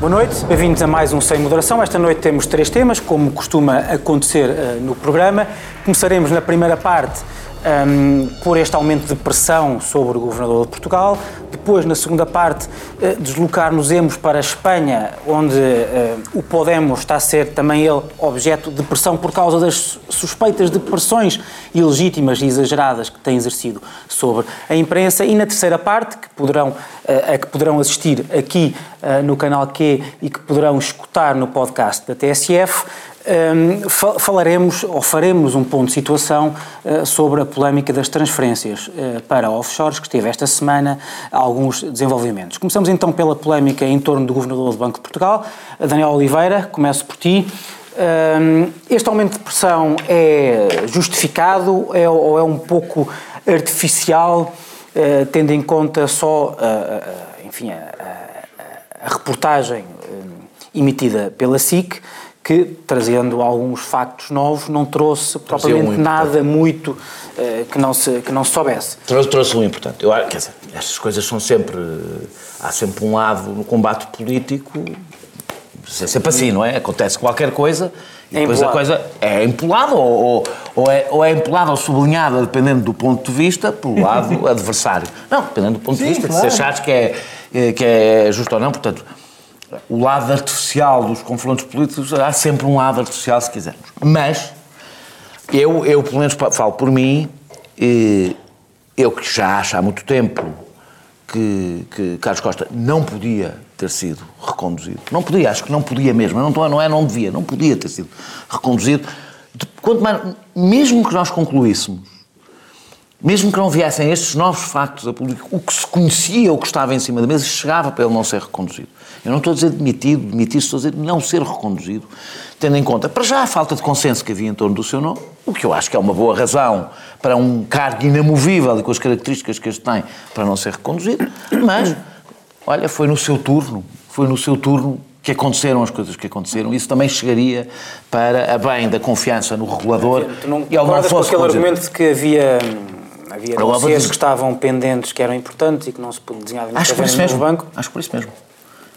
Boa noite, bem-vindos a mais um Sem Moderação. Esta noite temos três temas, como costuma acontecer uh, no programa. Começaremos na primeira parte um, por este aumento de pressão sobre o governador de Portugal. Depois, na segunda parte, uh, deslocar-nos-emos para a Espanha, onde uh, o Podemos está a ser também ele objeto de pressão por causa das suspeitas de pressões ilegítimas e exageradas que tem exercido sobre a imprensa. E na terceira parte, que poderão, uh, a que poderão assistir aqui no canal Q e que poderão escutar no podcast da TSF, um, falaremos ou faremos um ponto de situação uh, sobre a polémica das transferências uh, para offshores, que teve esta semana alguns desenvolvimentos. Começamos então pela polémica em torno do Governador do Banco de Portugal, Daniel Oliveira, começo por ti. Um, este aumento de pressão é justificado é, ou é um pouco artificial, uh, tendo em conta só enfim, a, a, a reportagem emitida pela SIC, que, trazendo alguns factos novos, não trouxe propriamente um nada muito uh, que, não se, que não se soubesse. Trouxe, trouxe um importante. Eu, quer dizer, estas coisas são sempre. Há sempre um lado no combate político. É sempre assim, não é? Acontece qualquer coisa e é depois empolado. a coisa é empolada ou, ou, ou, é, ou é empolada ou sublinhada, dependendo do ponto de vista, pelo lado adversário. Não, dependendo do ponto Sim, de vista, claro. se achares que é, que é justo ou não. Portanto, o lado artificial dos confrontos políticos, há sempre um lado artificial, se quisermos. Mas, eu, eu pelo menos falo por mim, eu que já acho há muito tempo que, que Carlos Costa não podia ter sido reconduzido. Não podia, acho que não podia mesmo. Não, não é, não devia, não podia ter sido reconduzido. Quanto mais, mesmo que nós concluíssemos mesmo que não viessem estes novos factos a público, o que se conhecia, o que estava em cima da mesa, chegava para ele não ser reconduzido. Eu não estou a dizer demitido, demitir, estou a dizer não ser reconduzido, tendo em conta, para já, a falta de consenso que havia em torno do seu nome, o que eu acho que é uma boa razão para um cargo inamovível e com as características que este tem para não ser reconduzido, mas, olha, foi no seu turno, foi no seu turno que aconteceram as coisas que aconteceram. Isso também chegaria para a bem da confiança no regulador. Tu não e ele não fosse com aquele argumento de que havia Havia dossiês que estavam pendentes, que eram importantes e que não se desenhavam Acho por isso mesmo. banco. Acho por isso mesmo.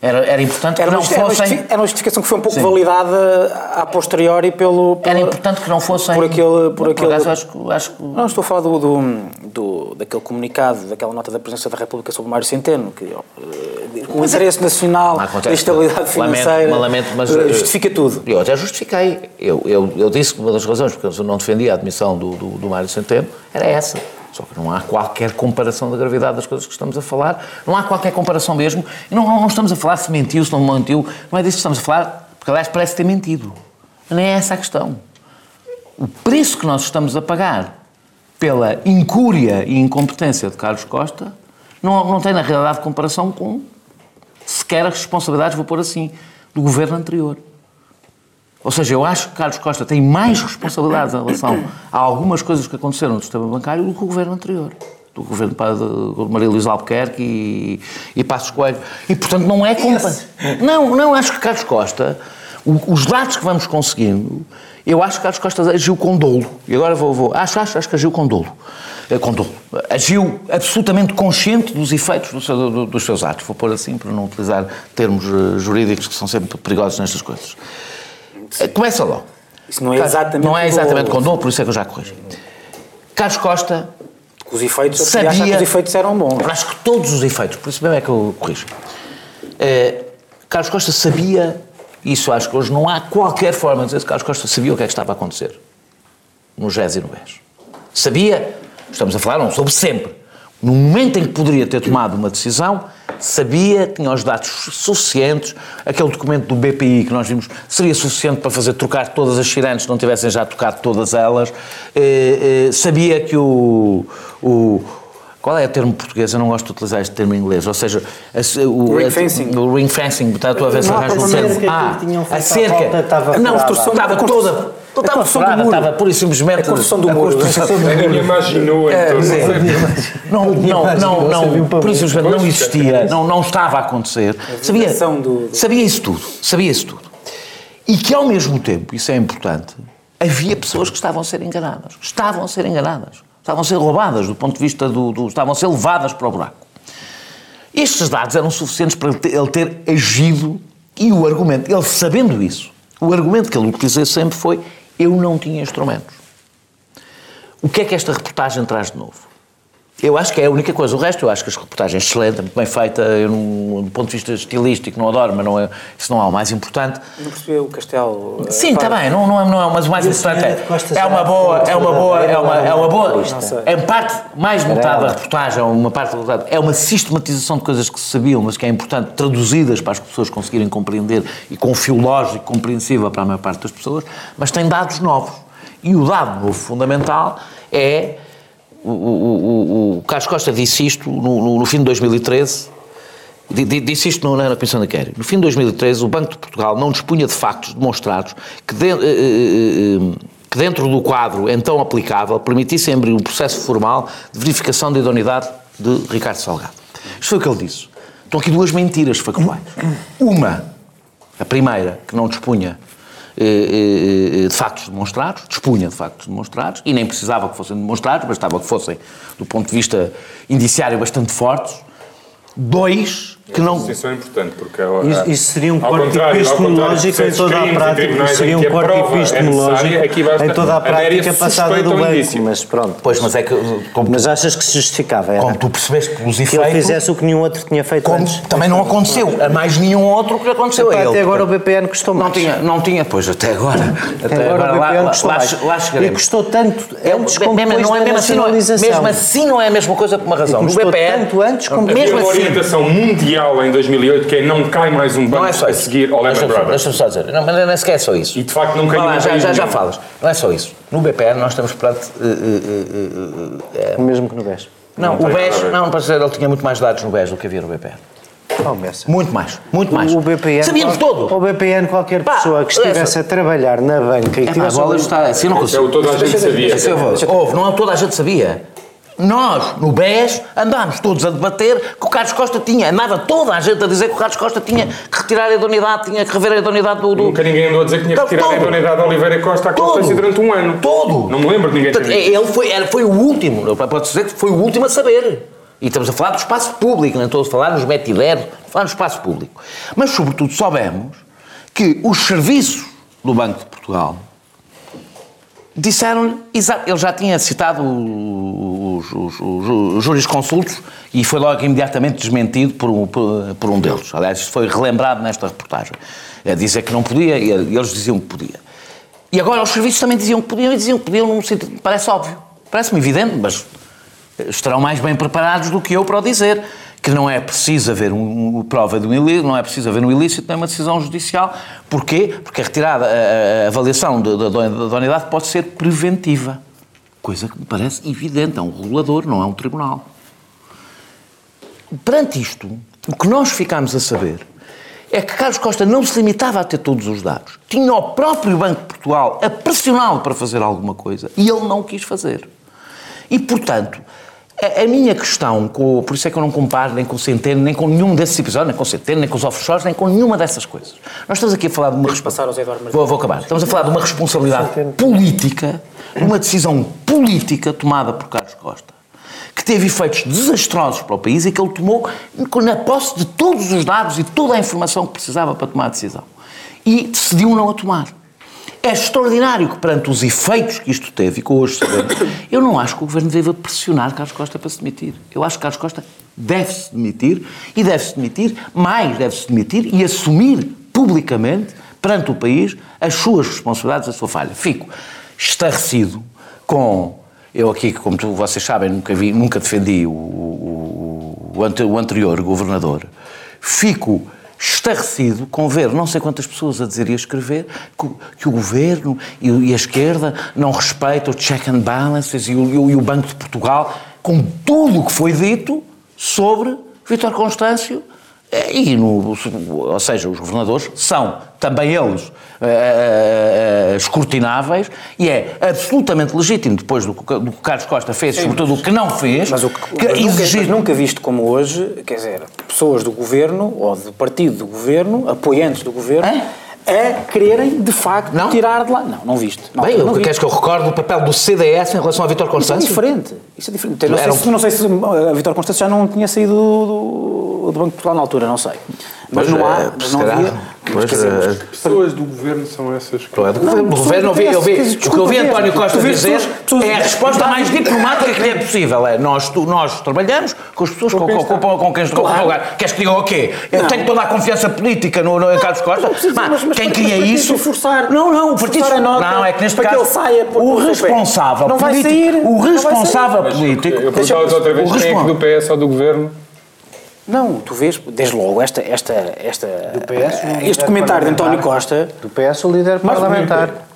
Era, era importante era que não fossem... Era uma justificação que foi um pouco Sim. validada a posteriori pelo, pelo... Era importante que não fossem... Por aquele... Por aquele... Acho, acho que... Não, estou a falar do, do, do, daquele comunicado, daquela nota da Presidência da República sobre Mário Centeno, que uh, o interesse nacional, a estabilidade financeira, lamento, mas, uh, justifica tudo. Eu até justifiquei. Eu, eu, eu disse que uma das razões porque eu não defendia a admissão do, do, do Mário Centeno era essa só que não há qualquer comparação da gravidade das coisas que estamos a falar, não há qualquer comparação mesmo, e não, não, estamos a falar se mentiu, se não mentiu, não é disso que estamos a falar, porque aliás parece ter mentido. Nem é essa a questão. O preço que nós estamos a pagar pela incúria e incompetência de Carlos Costa não, não tem na realidade comparação com sequer as responsabilidades, vou pôr assim, do governo anterior. Ou seja, eu acho que Carlos Costa tem mais responsabilidades em relação a algumas coisas que aconteceram no sistema bancário do que o governo anterior. Do governo de Maria Luísa Albuquerque e, e Passos Coelho. E, portanto, não é culpa. Não, não, acho que Carlos Costa, os dados que vamos conseguindo, eu acho que Carlos Costa agiu com dolo. E agora vou, vou acho, acho, acho que agiu com dolo. Eh, com dolo. Agiu absolutamente consciente dos efeitos do seu, do, dos seus atos. Vou pôr assim, para não utilizar termos eh, jurídicos que são sempre perigosos nestas coisas. Sim. Começa logo. Isso não é exatamente Não é exatamente com dom, por isso é que eu já corrijo. Carlos Costa. Os efeitos, sabia, que os efeitos eram bons. Acho que todos os efeitos, por isso mesmo é que eu corrijo. Uh, Carlos Costa sabia, isso acho que hoje não há qualquer forma de dizer que Carlos Costa sabia o que é que estava a acontecer no GES e no BES. Sabia, estamos a falar, não soube sempre. No momento em que poderia ter tomado uma decisão, sabia, tinha os dados suficientes, aquele documento do BPI que nós vimos seria suficiente para fazer trocar todas as sirenes se não tivessem já tocado todas elas, eh, eh, sabia que o, o qual é o termo português? Eu não gosto de utilizar este termo em inglês. Ou seja, o ring fencing. O ring fencing, portanto, a ver se arranjo um termo. Ah, a cerca. Não, a estava toda não estava furada, estava pura e simplesmente. A construção do muro. Ninguém imaginou, então. Não, não, não, não, por isso simplesmente não existia, não, não estava a acontecer. Sabia, sabia isso tudo, sabia isso tudo. E que ao mesmo tempo, isso é importante, havia pessoas que estavam a ser enganadas. Estavam a ser enganadas. Estavam a ser roubadas do ponto de vista do. do estavam a ser levadas para o buraco. Estes dados eram suficientes para ele ter agido E o argumento, ele sabendo isso, o argumento que ele utilizou sempre foi: eu não tinha instrumentos. O que é que esta reportagem traz de novo? Eu acho que é a única coisa. O resto, eu acho que as reportagens excelente, muito bem feita, eu, do ponto de vista estilístico, não adoro, mas não é, isso não é o mais importante. Não percebi o Castelo. Eh, Sim, está bem, não, não, é, não é, mas o mais importante é, é uma boa, é uma boa, é uma, é uma boa, em parte, mais metade da reportagem, uma parte da é uma sistematização de coisas que se sabiam, mas que é importante, traduzidas para as pessoas conseguirem compreender e com fio lógico compreensível para a maior parte das pessoas, mas tem dados novos. E o dado novo fundamental é o, o, o, Carlos Costa disse isto no, no, no fim de 2013, disse isto na, na Comissão da Quéria. No fim de 2013, o Banco de Portugal não dispunha de factos demonstrados que, de, eh, eh, eh, que dentro do quadro então aplicável permitissem abrir um processo formal de verificação da idoneidade de Ricardo Salgado. Isto foi o que ele disse. Estão aqui duas mentiras factuais. Uma, a primeira, que não dispunha de factos demonstrados, dispunha de factos demonstrados, e nem precisava que fossem demonstrados, bastava que fossem, do ponto de vista indiciário, bastante fortes. Dois, que não. Isso é importante, porque. Isso, isso seria um corte epistemológico em toda a prática. Seria um corte epistemológico é em toda a prática passada do banco. Mas pronto. Pois, mas é que. Como, mas achas que se justificava? Era? Como tu percebeste pelos efeitos. Que ele fizesse o que nenhum outro tinha feito como antes. Também não aconteceu. A mais nenhum outro que aconteceu Epá, a ele. Até agora o BPN custou não mais. Tinha, não tinha, pois até agora. Até, até agora, agora o BPN lá, custou lá, mais. Lá, lá e custou tanto antes como depois não é mesmo assim, mesmo assim não é a mesma coisa por uma razão. No BPN. tanto antes como mesmo assim. orientação mundial em 2008 que é não cai mais um banco não é só a seguir ao Lehman Brothers. Deixa-me só dizer, não, mas não é sequer só isso. E de facto não caiu lá, já, já, já falas. Não é só isso. No BPN nós estamos perante... Uh, uh, uh, o mesmo que no BES. Não, não o BES, não, para dizer, ele tinha muito mais dados no BES do que havia no BPN. Oh, muito mais, muito mais. O BPN, Sabíamos todo. O BPN, qualquer Pá, pessoa que estivesse a trabalhar na banca e é, tivesse... Pá, está, assim não consigo. É, toda a gente sabia. Houve, não toda a gente sabia. Nós, no BES, andámos todos a debater que o Carlos Costa tinha, andava toda a gente a dizer que o Carlos Costa tinha que retirar a idoneidade, tinha que rever a idoneidade do... do... Nunca ninguém andou a dizer que tinha que retirar todo. a idoneidade de Oliveira Costa à Constância durante um ano. Todo! Não me lembro de ninguém Portanto, Ele foi, ele foi o último, pode dizer que foi o último a saber. E estamos a falar do espaço público, não estou a falar nos metideros, falar no espaço público. Mas, sobretudo, soubemos que os serviços do Banco de Portugal disseram-lhe, ele já tinha citado os, os, os, os jurisconsultos e foi logo imediatamente desmentido por um, por, por um deles. Aliás, isso foi relembrado nesta reportagem. A dizer que não podia e eles diziam que podia. E agora os serviços também diziam que podiam e diziam que podiam num sentido, parece óbvio. Parece-me evidente, mas estarão mais bem preparados do que eu para o dizer que não é preciso haver um, uma prova de um ilícito, não é preciso haver um ilícito, nem uma decisão judicial. Porquê? Porque a retirada, a, a avaliação da, da unidade pode ser preventiva. Coisa que me parece evidente, é um regulador, não é um tribunal. Perante isto, o que nós ficámos a saber é que Carlos Costa não se limitava a ter todos os dados. Tinha o próprio Banco de Portugal a pressioná-lo para fazer alguma coisa e ele não quis fazer. E, portanto, a, a, minha questão, com, por isso é que eu não comparo nem com o Centeno, nem com nenhum desses episódios, nem com o Centeno, nem com os offshores, nem com nenhuma dessas coisas. Nós estamos aqui a falar de uma... responsabilidade. Vou, vou acabar. Estamos a falar de uma responsabilidade política, uma decisão política tomada por Carlos Costa, que teve efeitos desastrosos para o país e que ele tomou na posse de todos os dados e toda a informação que precisava para tomar a decisão. E decidiu não a tomar. É extraordinário que, perante os efeitos que isto teve, e que hoje sabemos, eu não acho que o Governo deva pressionar Carlos Costa para se demitir. Eu acho que Carlos Costa deve-se demitir e deve-se demitir, mais deve-se demitir e assumir publicamente, perante o país, as suas responsabilidades, a sua falha. Fico estarrecido com. Eu aqui, como vocês sabem, nunca, vi, nunca defendi o, o, o anterior governador. Fico estarrecido com ver não sei quantas pessoas a dizer e a escrever que, que o governo e, e, a esquerda não respeitam o check and balances e o, e o Banco de Portugal, com tudo o que foi dito sobre Vítor Constâncio e, no, ou seja, os governadores são também eles uh, uh, escrutináveis e é absolutamente legítimo, depois do, que Carlos Costa fez, Sim, sobretudo o que não fez, mas, o que, que mas exigir... nunca, nunca visto como hoje, quer dizer, pessoas do governo ou do partido do governo, apoiantes do governo. A quererem, de facto, não? tirar de lá. Não, não viste. Não, Bem, não queres que eu recorde o papel do CDS em relação a Vitor Constâncio? Isso é diferente. Isso é diferente. Não, sei, se, não sei se a Vitor Constâncio já não tinha saído do, do, do Banco de Portugal na altura, não sei. Mas, mas não há, é, mas não havia, Mas, as pessoas do governo são essas que. É do governo, do governo eu vi, eu vi, o que eu vi António Costa dizer é a resposta mais diplomática que lhe é possível. É nós, tu, nós trabalhamos com as pessoas com, com, com, com quem estou claro. lugar. Queres que diga o quê? Eu tenho toda a confiança política no, no Carlos Costa. Mas, mas, quem cria isso. Forçar, não, não, o partido. Não, é que neste caso. o responsável não vai sair. O responsável político. Eu perguntava outra vez quem é que do PS ou do governo não, tu vês, desde logo, esta, esta, esta, PS, este comentário de António Costa. Do PS, o líder parlamentar.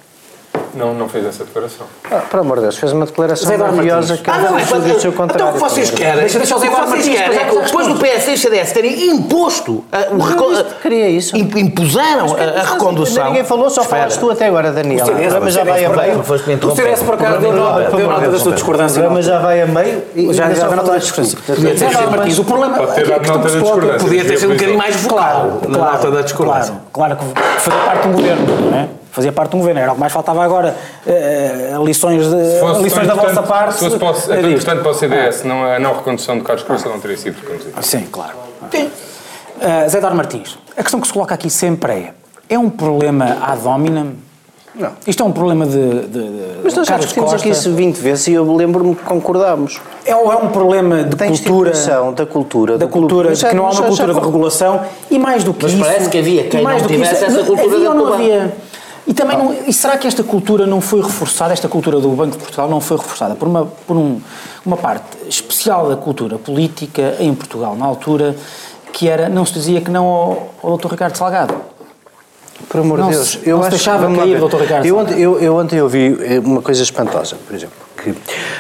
Não, não fez essa declaração. Ah, por amor de Deus, fez uma declaração maravilhosa que ah, não, é, o seu contrário. Então o que vocês querem, deixa, deixa o Zé vocês querem é que depois do PS e o CDS terem imposto, uh, o não, queria isso. impuseram a, a recondução. Ninguém falou, só falaste tu até agora, Daniel. O CDS já vai a meio. O CDS por acaso deu nota da sua discordância. Mas já vai a meio e já deu nota da discordância. Mas o problema é podia ter sido um bocadinho mais vocal na nota da discordância. Claro, claro que fazer parte um governo, não é? Fazia parte de um governo. Era o que mais faltava agora. Uh, lições de, fosse, lições da vossa parte. Se fosse é importante para o CDS, não, a não recondução de Carlos Costa não teria sido reconduzida. Sim, claro. Sim. Uh, Zé Dar Martins, a questão que se coloca aqui sempre é: é um problema ad hominem? Não. Isto é um problema de. de, de Mas nós já discutimos aqui isso 20 vezes e eu lembro-me que concordámos. É, é um problema de da cultura. Da cultura. Da cultura, de que não há uma cultura de regulação e mais do que Mas isso. Mas parece que havia quem não tivesse essa cultura havia ou não havia? E também não, e será que esta cultura não foi reforçada, esta cultura do Banco de Portugal não foi reforçada por uma, por um, uma parte especial da cultura política em Portugal na altura, que era, não se dizia que não ao, ao Dr. Ricardo Salgado. Por amor de Deus, eu não acho, deixava cair o Dr. Ricardo eu ontem, eu, eu ontem ouvi eh, uma coisa espantosa, por exemplo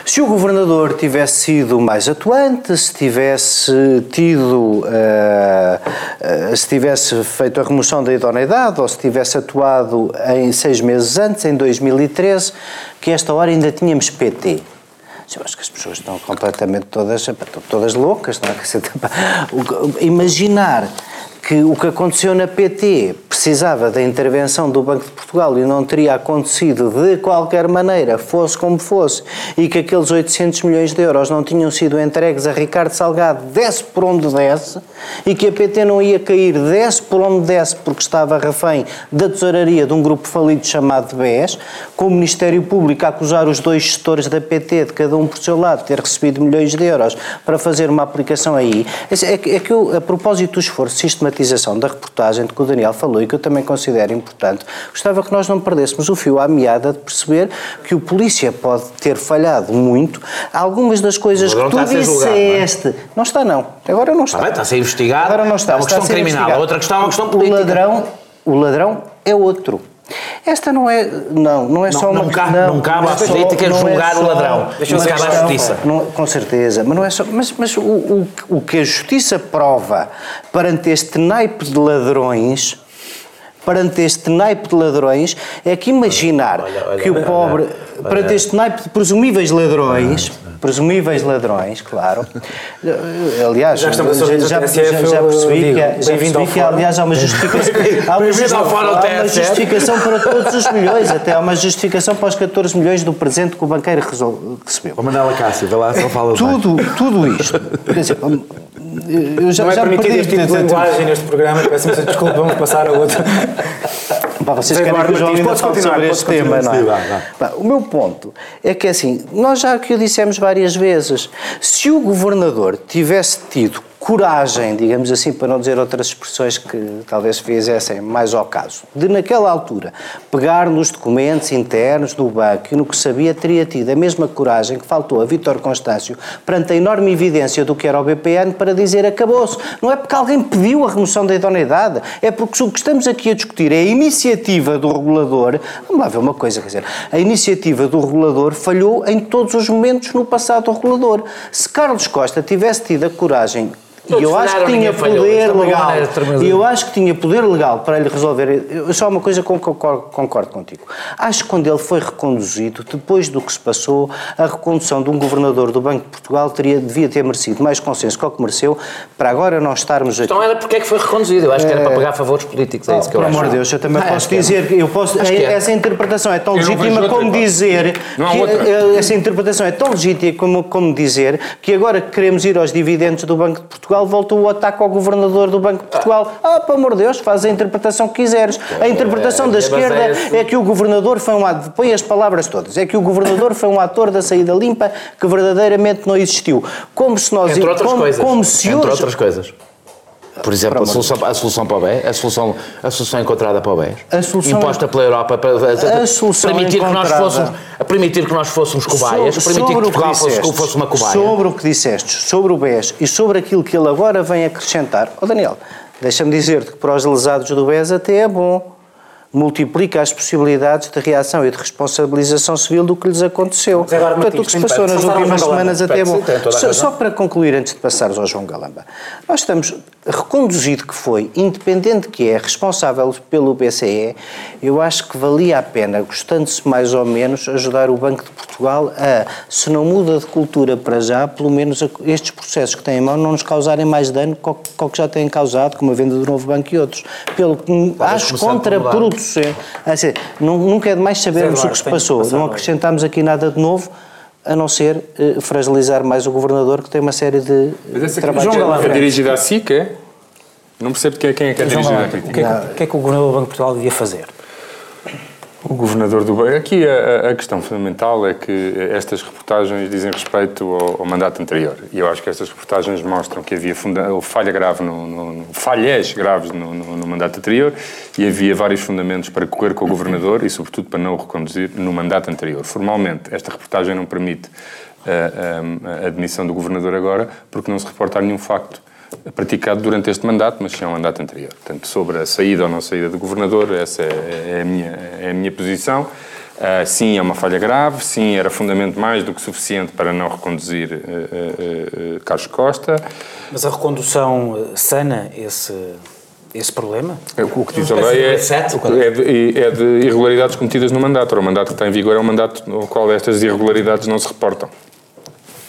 se o governador tivesse sido mais atuante, se tivesse tido, uh, uh, se tivesse feito a remoção da idoneidade ou se tivesse atuado em seis meses antes, em 2013, que esta hora ainda tínhamos PT. Eu acho que as pessoas estão completamente todas, todas loucas, não é? Imaginar que o que aconteceu na PT precisava da intervenção do Banco de Portugal e não teria acontecido de qualquer maneira, fosse como fosse, e que aqueles 800 milhões de euros não tinham sido entregues a Ricardo Salgado, desse por onde desse, e que a PT não ia cair, desse por onde desse, porque estava refém da tesouraria de um grupo falido chamado BES, com o Ministério Público a acusar os dois gestores da PT, de cada um por seu lado, de ter recebido milhões de euros para fazer uma aplicação aí. É que, é que eu, a propósito do esforço sistemático sistematização da reportagem de que o Daniel falou e que eu também considero importante, gostava que nós não perdêssemos o fio à meada de perceber que o polícia pode ter falhado muito. Algumas das coisas que tu disseste. Julgado, não, é? não, está, não. Agora não está. está a ser investigado. Agora não está. É uma questão criminal. A outra questão é uma questão política. O ladrão, o ladrão é outro. Esta não é. Não, não é não, só uma. Não cabe, não cabe à política julgar é o ladrão. Deixa cabe à justiça. Não, com certeza. Mas não é só. Mas, mas o, o, o que a justiça prova perante este naipe de ladrões perante este naipe de ladrões é que imaginar olha, olha, que o pobre, olha, perante este naipe de presumíveis ladrões, presumíveis ladrões, claro. Aliás, já, já, já, já percebi que, já percebi que aliás, há uma justificação, há uma, há uma justificação para todos os milhões, até há uma justificação para os 14 milhões do presente que o banqueiro recebeu. O Manela Cássio, vai lá, só fala tudo, tudo isto, quer dizer, eu já, não é permitido este tipo de linguagem neste programa, peço-me desculpa, vamos passar a outro. Pá, vocês querem que o João ainda fale sobre este tema, não é? o meu ponto é que, assim, nós já que o dissemos várias vezes, se o governador tivesse tido coragem, digamos assim, para não dizer outras expressões que talvez fizessem mais ao caso, de naquela altura pegar nos documentos internos do banco e no que sabia teria tido a mesma coragem que faltou a Vítor Constâncio perante a enorme evidência do que era o BPN para dizer acabou-se. Não é porque alguém pediu a remoção da idoneidade, é porque o que estamos aqui a discutir é a iniciativa do regulador. Vamos lá ver uma coisa, quer dizer, a iniciativa do regulador falhou em todos os momentos no passado regulador. Se Carlos Costa tivesse tido a coragem e eu acho que tinha poder legal. E eu acho que tinha poder legal para lhe resolver. Eu, só uma coisa com que eu concordo contigo. Acho que quando ele foi reconduzido, depois do que se passou, a recondução de um governador do Banco de Portugal teria, devia ter merecido mais consenso que o que mereceu, para agora nós estarmos aqui. Então era porque é que foi reconduzido. Eu acho que era para pagar favores políticos. É isso que eu acho. Por amor de Deus, eu também ah, posso dizer que eu posso. Que essa interpretação é tão legítima como dizer. Que, essa interpretação é tão legítima como, como dizer que agora que queremos ir aos dividendos do Banco de Portugal Portugal voltou o ataque ao governador do Banco de Portugal. Ah, pelo amor de Deus, faz a interpretação que quiseres. A interpretação da esquerda é que o governador foi um ator, põe as palavras todas, é que o governador foi um ator da saída limpa que verdadeiramente não existiu. Como se nós... Entre outras como, coisas. Como se Entre hoje... outras coisas. Por exemplo, a solução, a solução para o BES, a solução, a solução encontrada para o BES, A solução- imposta pela Europa para, A solução permitir, que nós fôssemos, permitir que nós fôssemos cobaias, Sobre- permitir que sobre Portugal fosse, disseste, fosse uma cobaia. Sobre o que disseste, sobre o BES e sobre aquilo que ele agora vem acrescentar. Ó Daniel, deixa-me dizer-te que para os lesados do BES até é bom. Multiplica as possibilidades de reação e de responsabilização civil do que lhes aconteceu. Mas agora, Portanto, o que se passou nas últimas semanas até é bom. Só, só para concluir, antes de passares ao João Galamba, nós estamos reconduzido que foi, independente que é, responsável pelo BCE, eu acho que valia a pena, gostando-se mais ou menos, ajudar o Banco de Portugal a, se não muda de cultura para já, pelo menos estes processos que têm em mão não nos causarem mais dano que o que- já têm causado, como a venda do novo banco e outros. Pelo que acho começar por contraproducente. Assim, nu- nunca é demais sabermos o que se que passou, passar não hoje. acrescentámos aqui nada de novo. A não ser eh, fragilizar mais o governador, que tem uma série de Mas essa trabalhos. João crítica Galamba. é dirigida à SIC, é? Não percebo quem é, quem é que é dirigida à que, é que, o que é que o Governador do Banco de Portugal devia fazer? O governador do Banco. Aqui a, a questão fundamental é que estas reportagens dizem respeito ao, ao mandato anterior. E eu acho que estas reportagens mostram que havia funda falha grave no, no, no- falhas graves no, no- mandato anterior e havia vários fundamentos para correr com o governador e, sobretudo, para não o reconduzir no mandato anterior. Formalmente, esta reportagem não permite a, a- a admissão do governador agora, porque não se reporta nenhum facto praticado durante este mandato, mas sim ao mandato anterior. Portanto, sobre a saída ou não saída do governador, essa é, é a, minha, é a minha posição. Ah, sim, é uma falha grave, sim, era fundamento mais do que suficiente para não reconduzir eh, eh, eh, Carlos Costa. Mas a recondução eh, sana esse, esse problema? O que diz a lei é, é, de, é de irregularidades cometidas no mandato. Ora, O mandato que está em vigor é um mandato no qual estas irregularidades não se reportam.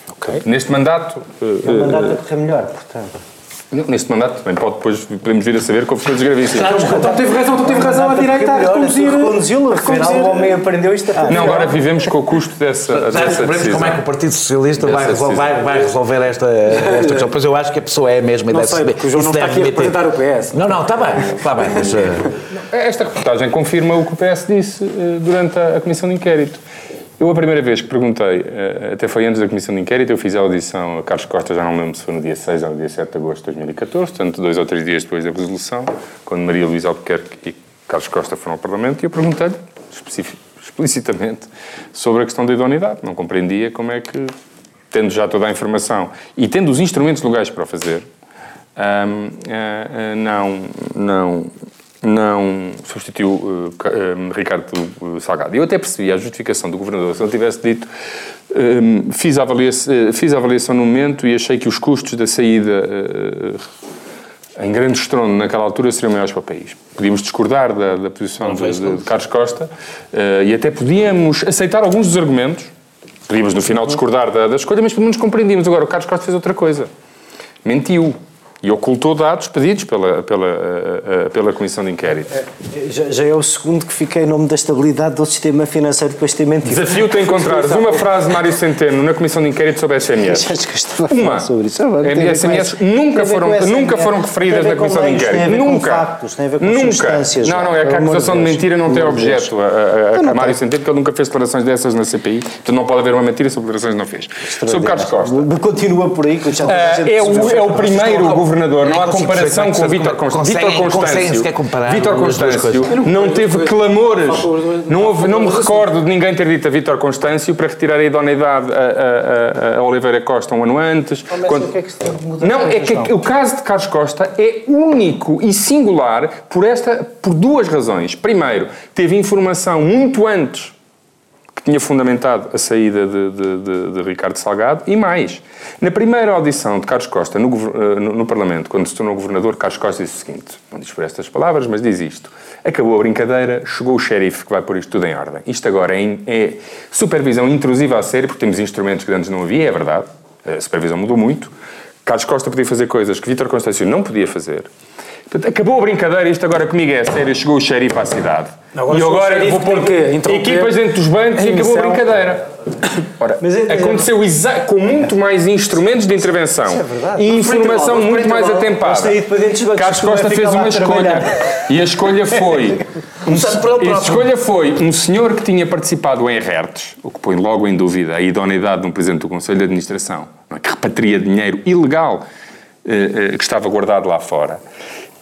Ok. Neste mandato, eh, O mandato a correr melhor, portanto. Neste mandato também pode depois podemos vir a saber que houve coisas gravíssimas. Então teve razão, então teve razão a direita a reconduzir. Reconduzi-lo, afinal o homem aprendeu isto a Não, agora vivemos com o custo dessa, Já dessa decisão. como é que o Partido Socialista vai resolver, vai, vai resolver esta, esta questão. Pois eu acho que a pessoa é a mesma e Não deve sei, o João não está aqui a representar o PS. Não, não, está bem, está bem, mas... Esta reportagem confirma o que o PS disse eh, durante a, a comissão de inquérito. Eu, a primeira vez que perguntei, eh, até foi antes da comissão de inquérito, eu fiz a audição a Carlos Costa, já não me lembro se foi no dia 6 ou no dia 7 de agosto de 2014, portanto, dois ou três dias depois da resolução, quando Maria Luísa Albuquerque e Carlos Costa foram ao Parlamento, e eu perguntei-lhe explicitamente sobre a questão da idoneidade. Não compreendia como é que, tendo já toda a informação e tendo os instrumentos legais para o fazer, Ahm, ah, ah, não, não, não substituiu ah, Ricardo ah, Salgado. Eu até percebi a justificação do governador se ele tivesse dito fiz, a avaliação, fiz a avaliação no momento e achei que os custos da saída ah, em grande estrondo naquela altura seriam maiores para o país. Podíamos discordar da, da posição de, de- de Carlos Costa ah, e até podíamos aceitar alguns dos argumentos. Podíamos no final discordar da, da escolha, mas pelo menos compreendíamos. Agora, o Carlos Costa fez outra coisa. Mentiu. E ocultou dados pedidos pela, pela, eh, eh, pela Comissão de Inquérito. Já, já é o segundo que fica em nome da estabilidade do sistema financeiro depois de ter mentido. Desafio-te a encontrares uma frase de Mário Centeno na Comissão de Inquérito sobre SMS. Uma. sobre isso. Ah, SMS nunca foram, essa- nunca foram referidas na Comissão de Inquérito. Tem a ver com nunca. factos, tem a ver com nunca. substâncias. Não, não, é que a acusação de mentira não tem objeto a, Então Mário. Centeno, porque ele nunca fez declarações dessas na CPI. Portanto, não pode haver uma mentira sobre declarações que não fez. Sobre Carlos Costa. Continua por aí, que já gente É o, é o primeiro governador, não há comparação perceber com é Vítor Constâncio. Vítor Constâncio, Vítor Constâncio não teve clamores, não, houve, não me recordo de ninguém ter dito a Vítor Constâncio para retirar a idoneidade a, a, a, a Oliveira Costa um ano antes. Quando- é mudar? não, é que o caso de Carlos Costa é único e singular por, esta, por duas razões. Primeiro, teve informação muito antes tinha fundamentado a saída de, de- de- de Ricardo Salgado e mais. Na primeira audição de Carlos Costa no, eh, no- no Parlamento, quando se tornou governador, Carlos Costa disse o seguinte, não diz por estas palavras, mas diz isto. Acabou a brincadeira, chegou o xerife que vai pôr isto tudo em ordem. Isto agora é, é supervisão intrusiva a sério, porque temos instrumentos que antes não havia, é verdade. A supervisão mudou muito. Carlos Costa podia fazer coisas que Vítor Constâncio não podia fazer. Portanto, acabou a brincadeira, isto agora comigo é sério, chegou o xerife à cidade. Agora e agora vou pôr equipas dentro dos bancos e acabou a brincadeira. Ora, é, aconteceu com muito mais instrumentos de intervenção é e informação muito mais atempada. Carlos Costa fez uma escolha. e a escolha foi um, a escolha foi um senhor que tinha participado em RERTs, o que põe logo em dúvida a idoneidade de um presidente do Conselho de Administração, é? que repatria dinheiro ilegal eh, eh, que estava guardado lá fora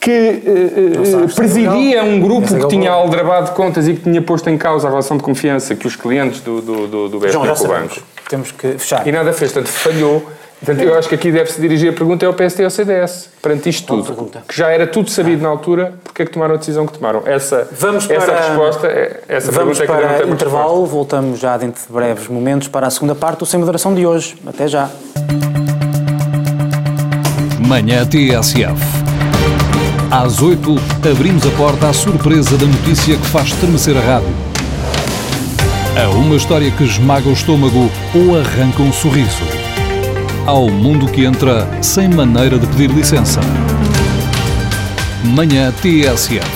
que uh, presidia um grupo que tinha aldrabado contas e que tinha posto em causa a relação de confiança que os clientes do, do, do, do com o banco. Temos que fechar. E nada fez, portanto, falhou. Portanto, eu acho que aqui deve-se dirigir a pergunta ao PSD e ao CDS, perante isto tudo. Que já era tudo sabido na altura, porque é que tomaram a decisão que tomaram? Essa, vamos para, essa resposta, é, essa vamos pergunta é que para intervalo, voltamos já dentro de breves momentos para a segunda parte do Sem Moderação de hoje. Até já. Manhã TSF. Às 8, abrimos a porta à surpresa da notícia que faz estremecer a rádio. A uma história que esmaga o estômago ou arranca um sorriso. Ao mundo que entra sem maneira de pedir licença. Manhã TSF.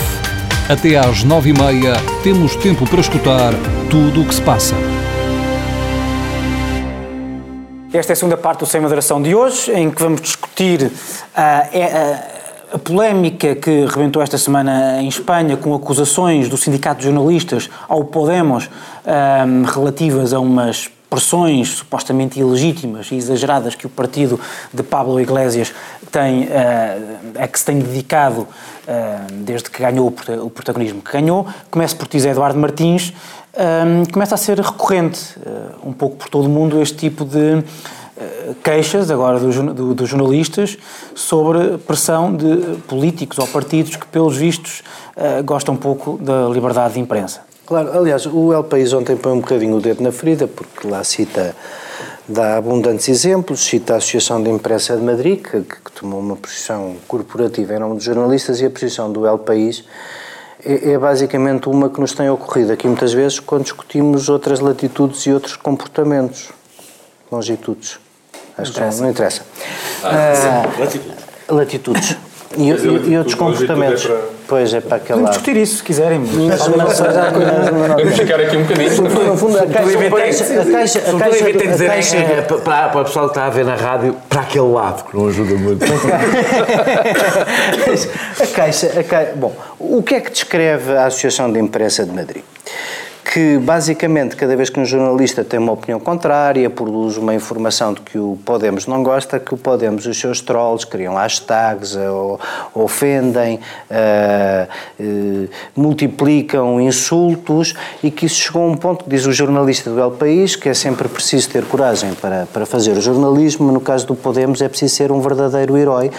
Até às nove e meia temos tempo para escutar tudo o que se passa. Esta é a segunda parte do Sem Moderação de hoje, em que vamos discutir uh, uh, a polémica que rebentou esta semana em Espanha com acusações do Sindicato de Jornalistas ao Podemos um, relativas a umas pressões supostamente ilegítimas e exageradas que o partido de Pablo Iglesias tem, uh, que se tem dedicado uh, desde que ganhou o protagonismo que ganhou. Começo por ti, Eduardo Martins. Um, começa a ser recorrente, uh, um pouco por todo o mundo, este tipo de queixas agora dos do, jornalistas sobre pressão de políticos ou partidos que, pelos vistos, uh, gostam pouco da liberdade de imprensa. Claro, aliás, o El País ontem põe um bocadinho o dedo na ferida, porque lá cita, dá abundantes exemplos, cita a Associação de Imprensa de Madrid, que, que tomou uma posição corporativa em nome dos jornalistas, e a posição do El País é, é, basicamente uma que nos tem ocorrido aqui muitas vezes quando discutimos outras latitudes e outros comportamentos, longitudes. Acho que não, interessa. Ah, uh, latitudes. E, e, e outros comportamentos. É para... Pois é para aquele Podemos discutir isso, se quiserem. Mas, Vamos ficar aqui um bocadinho. No fundo, a caixa... A caixa... A caixa... A caixa é, para, para o pessoal que está a ver na rádio, para aquele lado, que não ajuda muito. a caixa... A caixa bom, o que é que descreve a Associação de Imprensa de Madrid? Que basicamente cada vez que um jornalista tem uma opinião contrária, produz uma informação de que o Podemos não gosta, que o Podemos, os seus trolls, criam hashtags, ou, ofendem, uh, uh, multiplicam insultos e que isso chegou a um ponto que diz o jornalista do El País que é sempre preciso ter coragem para, para fazer o jornalismo, no caso do Podemos é preciso ser um verdadeiro herói,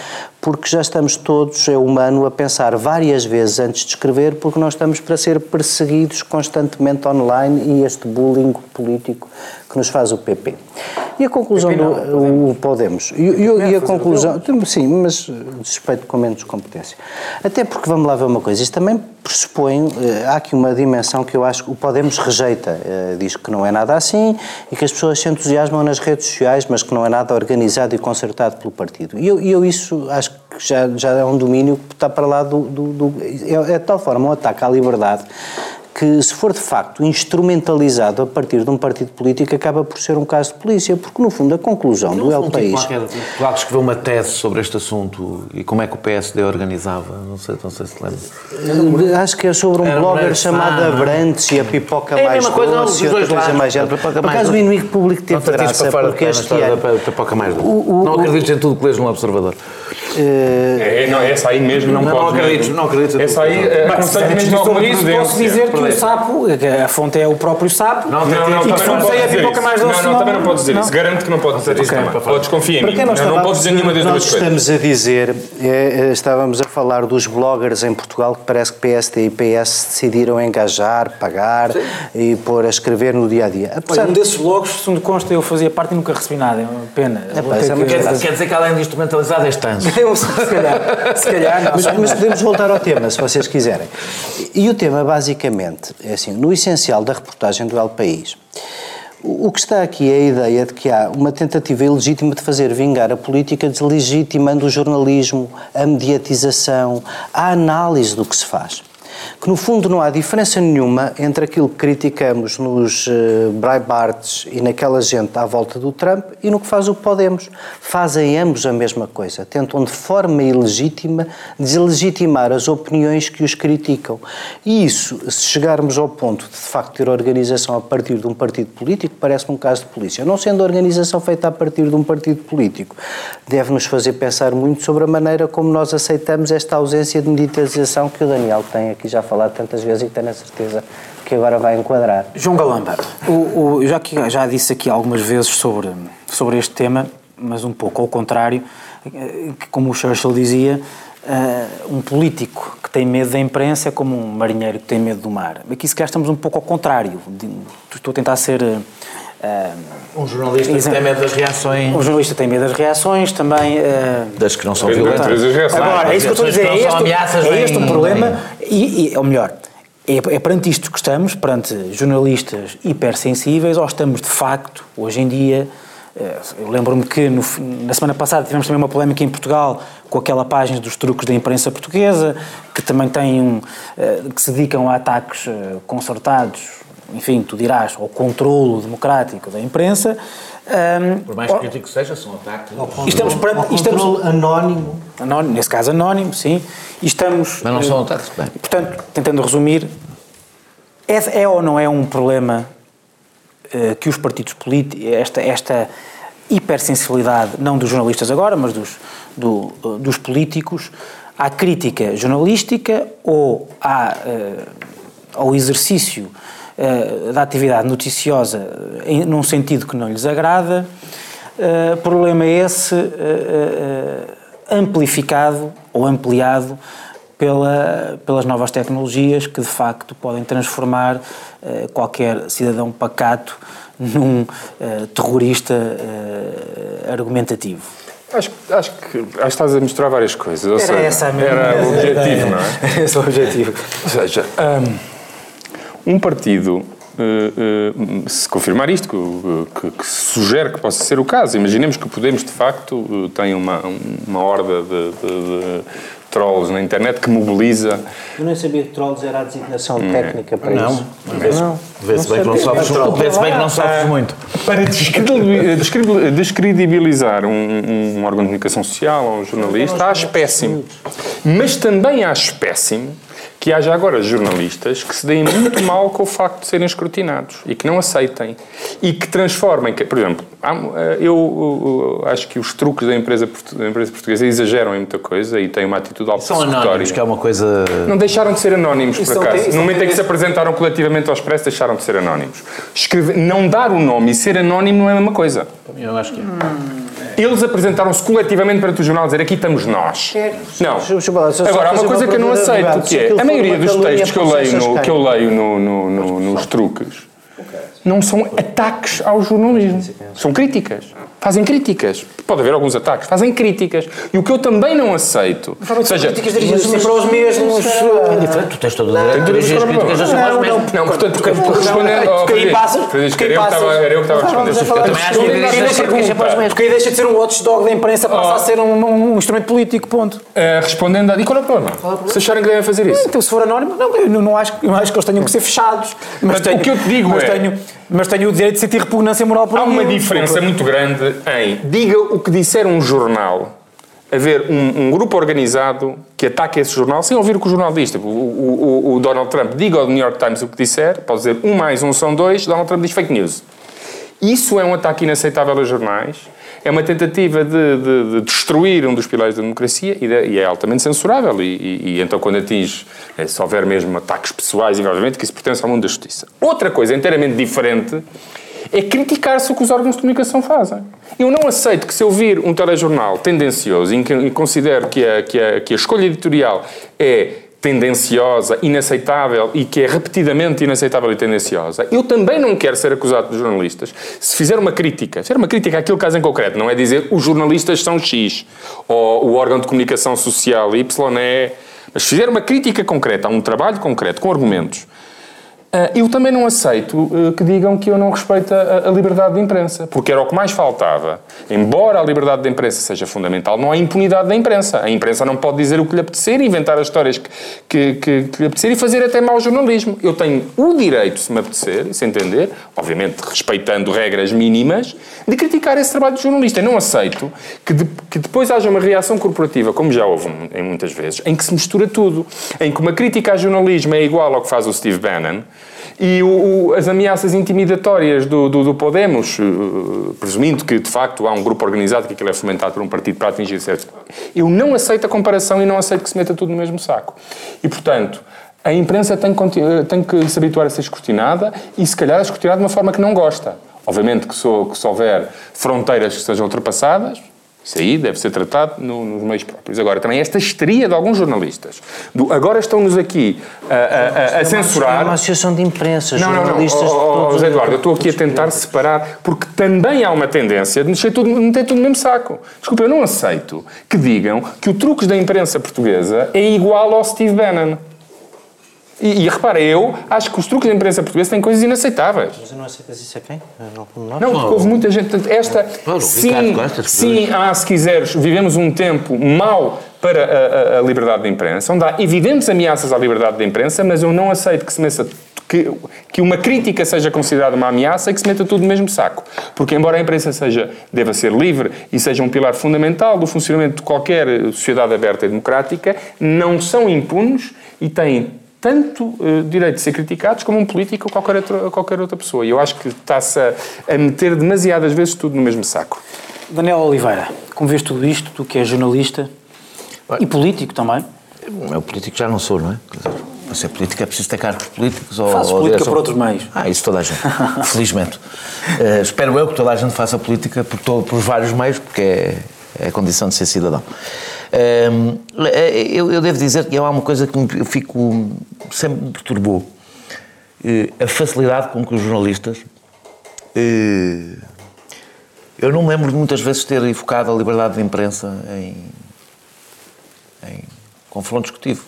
porque já estamos todos, é humano, a pensar várias vezes antes de escrever, porque nós estamos para ser perseguidos constantemente online e este bullying político que nos faz o PP. E a conclusão do o Podemos. E, e, e a conclusão. Sim, mas suspeito com menos competência. Até porque vamos lá ver uma coisa. Isto também pressupõe. Eh, há aqui uma dimensão que eu acho que o Podemos rejeita. Eh, diz que não é nada assim e que as pessoas se entusiasmam nas redes sociais, mas que não é nada organizado e concertado pelo partido. E eu, eu isso acho que já, já é um domínio que está para lá do. do, do é, é de tal forma um ataque à liberdade que, se for de facto instrumentalizado a partir de um partido político, acaba por ser um caso de polícia, porque no fundo a conclusão do El País. Qualquer, escreveu uma tese sobre este assunto e como é que o PSD organizava, não sei, não sei se lembra. Acho que é sobre um Era blogger chamado Abrantes e a pipoca é mais coisa, doce e outra coisa mais género. Por acaso o inimigo público teve graça, porque este ano... Pipoca mais doce. Não acredites em tudo que lês no Observador. É, não, essa aí mesmo não, não pode. Não acredito, não acredito. Essa aí, aconselho mesmo alguma prudência. Posso dizer que o sapo, a fonte é o próprio sapo. Não, não, não, também não pode dizer isso. Não, não, também não pode dizer isso. Garanto que não pode dizer isso também. Ou desconfia em mim. Não pode dizer nenhuma das duas coisas. Nós estamos a dizer, estávamos a falar dos bloggers em Portugal que parece que PSD e PS decidiram engajar, pagar e pôr a escrever no dia a dia. Apesar um desses blogs, segundo consta, eu fazia parte e nunca recebi nada. É uma pena. Quer dizer que além de instrumentalizado é se calhar, se calhar não, mas, mas, podemos voltar ao tema, se vocês quiserem. E o tema, basicamente, é assim, no essencial da reportagem do El País, o que está aqui é a ideia de que há uma tentativa ilegítima de fazer vingar a política, deslegitimando o jornalismo, a mediatização, a análise do que se faz. Que no fundo não há diferença nenhuma entre aquilo que criticamos nos uh, e naquela gente à volta do Trump e no que faz o Podemos. Fazem ambos a mesma coisa, tentam de forma ilegítima deslegitimar as opiniões que os criticam. E isso, se chegarmos ao ponto de de facto ter organização a partir de um partido político, parece-me um caso de polícia. Não sendo organização feita a partir de um partido político, deve-nos fazer pensar muito sobre a maneira como nós aceitamos esta ausência de militarização que o Daniel tem aqui já falado tantas vezes e tenho a certeza que agora vai enquadrar. João Galamba, o, o, já, que, já disse aqui algumas vezes sobre, sobre este tema, mas um pouco ao contrário, eh, como o Churchill dizia, uh, um político que tem medo da imprensa é como um marinheiro que tem medo do mar. Aqui se calhar estamos um pouco ao contrário. Estou a tentar ser... Um jornalista que tem medo das reações. Um jornalista tem medo das reações, também. Uh, das que não são violentas. Agora, é isso que eu estou a dizer. É este, é este um problema, e, e, ou melhor, é, é perante isto que estamos, perante jornalistas hipersensíveis, ou estamos de facto, hoje em dia, eu lembro-me que no, na semana passada tivemos também uma polémica em Portugal com aquela página dos truques da imprensa portuguesa, que também tem um, eh, que se dedicam a ataques eh, concertados, enfim, tu dirás, ao controlo democrático da imprensa. Por mais crítico que seja, são ataques. estamos perante, estamos, anónimo. anónimo. Nesse caso, anónimo, sim. E estamos. Mas não são ataques, bem. Portanto, tentando resumir, é, é ou não é um problema uh, que os partidos políticos, esta, esta hipersensibilidade, não dos jornalistas agora, mas dos, do, dos políticos, à crítica jornalística ou à, uh, ao exercício uh, da atividade noticiosa em, num sentido que não lhes agrada. Uh, problema esse amplificado ou ampliado pela, pelas novas tecnologias que de facto podem transformar qualquer cidadão pacato num terrorista argumentativo. Acho, acho, que, acho que estás a mostrar várias coisas. Ou era seja, essa a minha Era o objetivo, não é? Esse é o objetivo. Ou seja, um, um partido, uh, uh, se confirmar isto, que, que, que, sugere que possa ser o caso, imaginemos que Podemos, de facto, tem uma, uma horda de, de, de trolls na internet que mobiliza. Eu nem sabia que trolls era a designação hum. técnica para não. isso. Não, vê-se bem, que não sofres, vê bem que não sofres muito. Para descredibilizar um, um, órgão de comunicação social ou um jornalista, acho péssimo. Mas também acho péssimo que haja agora jornalistas que se deem muito mal com o facto de serem escrutinados e que não aceitem e que transformem, por exemplo, eh, eu, acho que os truques da empresa, da empresa portuguesa exageram em muita coisa e têm uma atitude algo São anónimos, que é uma coisa... Não deixaram de ser anónimos, por acaso. No momento em que se apresentaram coletivamente ao Expresso, deixaram de ser anónimos. Escreve, não dar o nome e ser anónimo não é a mesma coisa. Eu acho que é. Hum. Eles apresentaram-se coletivamente para o jornal dizer aqui estamos nós. Não. Agora, há uma coisa que eu não aceito, que é a maioria dos textos que eu leio, no, que eu leio no, no, no, nos truques não são ataques ao jornalismo. São críticas. Fazem críticas. Pode haver alguns ataques. Fazem críticas. E o que eu também não aceito. Ou seja, críticas dirigidas para os mesmos. É diferente. Tu tens todo o direito de dirigir as críticas a os mesmos. Não, portanto, respondendo. Porque aí passas. Era eu que estava a responder. Eu também acho que. Porque aí deixa de ser um watchdog da imprensa, passa a ser um instrumento político. Ponto. Respondendo. E qual é o problema? Se acharem que devem fazer isso? Então, se for anónimo, não acho que eles tenham que ser fechados. Mas o que eu te digo é mas tenho o direito de sentir repugnância moral por Há uma diferença muito grande em diga o que disser um jornal, haver um, um, grupo organizado que ataque esse jornal sem ouvir o que o jornal diz. Tipo, o, o, o, Donald Trump diga ao New York Times o que disser, pode dizer um mais um são dois, Donald Trump diz fake news. Isso é um ataque inaceitável aos jornais é uma tentativa de, de, de, destruir um dos pilares da democracia e, de, e é altamente censurável. E, e, e, então, quando atinge, é, se houver mesmo ataques pessoais, obviamente que isso pertence ao mundo da justiça. Outra coisa inteiramente diferente é criticar-se o que os órgãos de comunicação fazem. Eu não aceito que se eu vir um telejornal tendencioso e considero que a, que, a, que a escolha editorial é tendenciosa, inaceitável e que é repetidamente inaceitável e tendenciosa, eu também não quero ser acusado de jornalistas se fizer uma crítica, fizer uma crítica àquele caso em concreto, não é dizer os jornalistas são X ou o órgão de comunicação social Y é. Mas se fizer uma crítica concreta a um trabalho concreto, com argumentos, eu também não aceito ah, que digam que eu não respeito a, liberdade de imprensa, porque era o que mais faltava. Embora a liberdade de imprensa seja fundamental, não há impunidade da imprensa. A imprensa não pode dizer o que lhe apetecer, inventar as histórias que, que, que, lhe apetecer e fazer até mau jornalismo. Eu tenho o direito, se me apetecer, se entender, obviamente respeitando regras mínimas, de criticar esse trabalho de jornalista. Eu não aceito que, de, que depois haja uma reação corporativa, como já houve em muitas vezes, em que se mistura tudo. Em que uma crítica a jornalismo é igual ao que faz o Steve Bannon, e o, o, as ameaças intimidatórias do, do, do Podemos, uh, presumindo que de facto há um grupo organizado que aquilo é fomentado por um partido para atingir certos. Eu não aceito a comparação e não aceito que se meta tudo no mesmo saco. E portanto. A imprensa tem que, tem que se habituar a ser escrutinada e, se calhar, a escrutinar de uma forma que não gosta. Obviamente que, sou, que se houver fronteiras que sejam ultrapassadas, isso aí deve ser tratado no, nos meios próprios. Agora, também esta histeria de alguns jornalistas. Do, agora estão-nos aqui a, a, a, a censurar. É uma associação de imprensa, não, jornalistas. Não, não, oh, José Eduardo, eu estou aqui a tentar separar, porque também há uma tendência de meter tudo, meter tudo no mesmo saco. Desculpa, eu não aceito que digam que o truques da imprensa portuguesa é igual ao Steve Bannon. E, e repara, eu acho que os truques da imprensa portuguesa têm coisas inaceitáveis. Mas não aceitas isso a quem? Não, não porque houve muita gente. Esta. Claro, sim, sim, ah, se quiseres, vivemos um tempo mau para a, a, a, liberdade de imprensa, onde há evidentes ameaças à liberdade de imprensa, mas eu não aceito que se meça. Que, que uma crítica seja considerada uma ameaça e que se meta tudo no mesmo saco. Porque, embora a imprensa seja, deva ser livre e seja um pilar fundamental do funcionamento de qualquer sociedade aberta e democrática, não são impunes e têm tanto uh, direito de ser criticados como um político ou qualquer, outro, qualquer outra pessoa. E eu acho que está-se a, a, meter demasiadas vezes tudo no mesmo saco. Daniel Oliveira, como vês tudo isto, tu que és jornalista e político também? Eu político já não sou, não é? para ser político é preciso ter cargos políticos ou... Fazes política direção... por outros meios. Ah, isso toda a gente, felizmente. Uh, espero eu que toda a gente faça política por, todo, por vários meios, porque é, é a condição de ser cidadão. Eu, eu, devo dizer que há uma coisa que eu fico, sempre me perturbou. Eh, a facilidade com que os jornalistas. Eh, eu não me lembro de muitas vezes ter enfocado a liberdade de imprensa em, em confronto discutivo.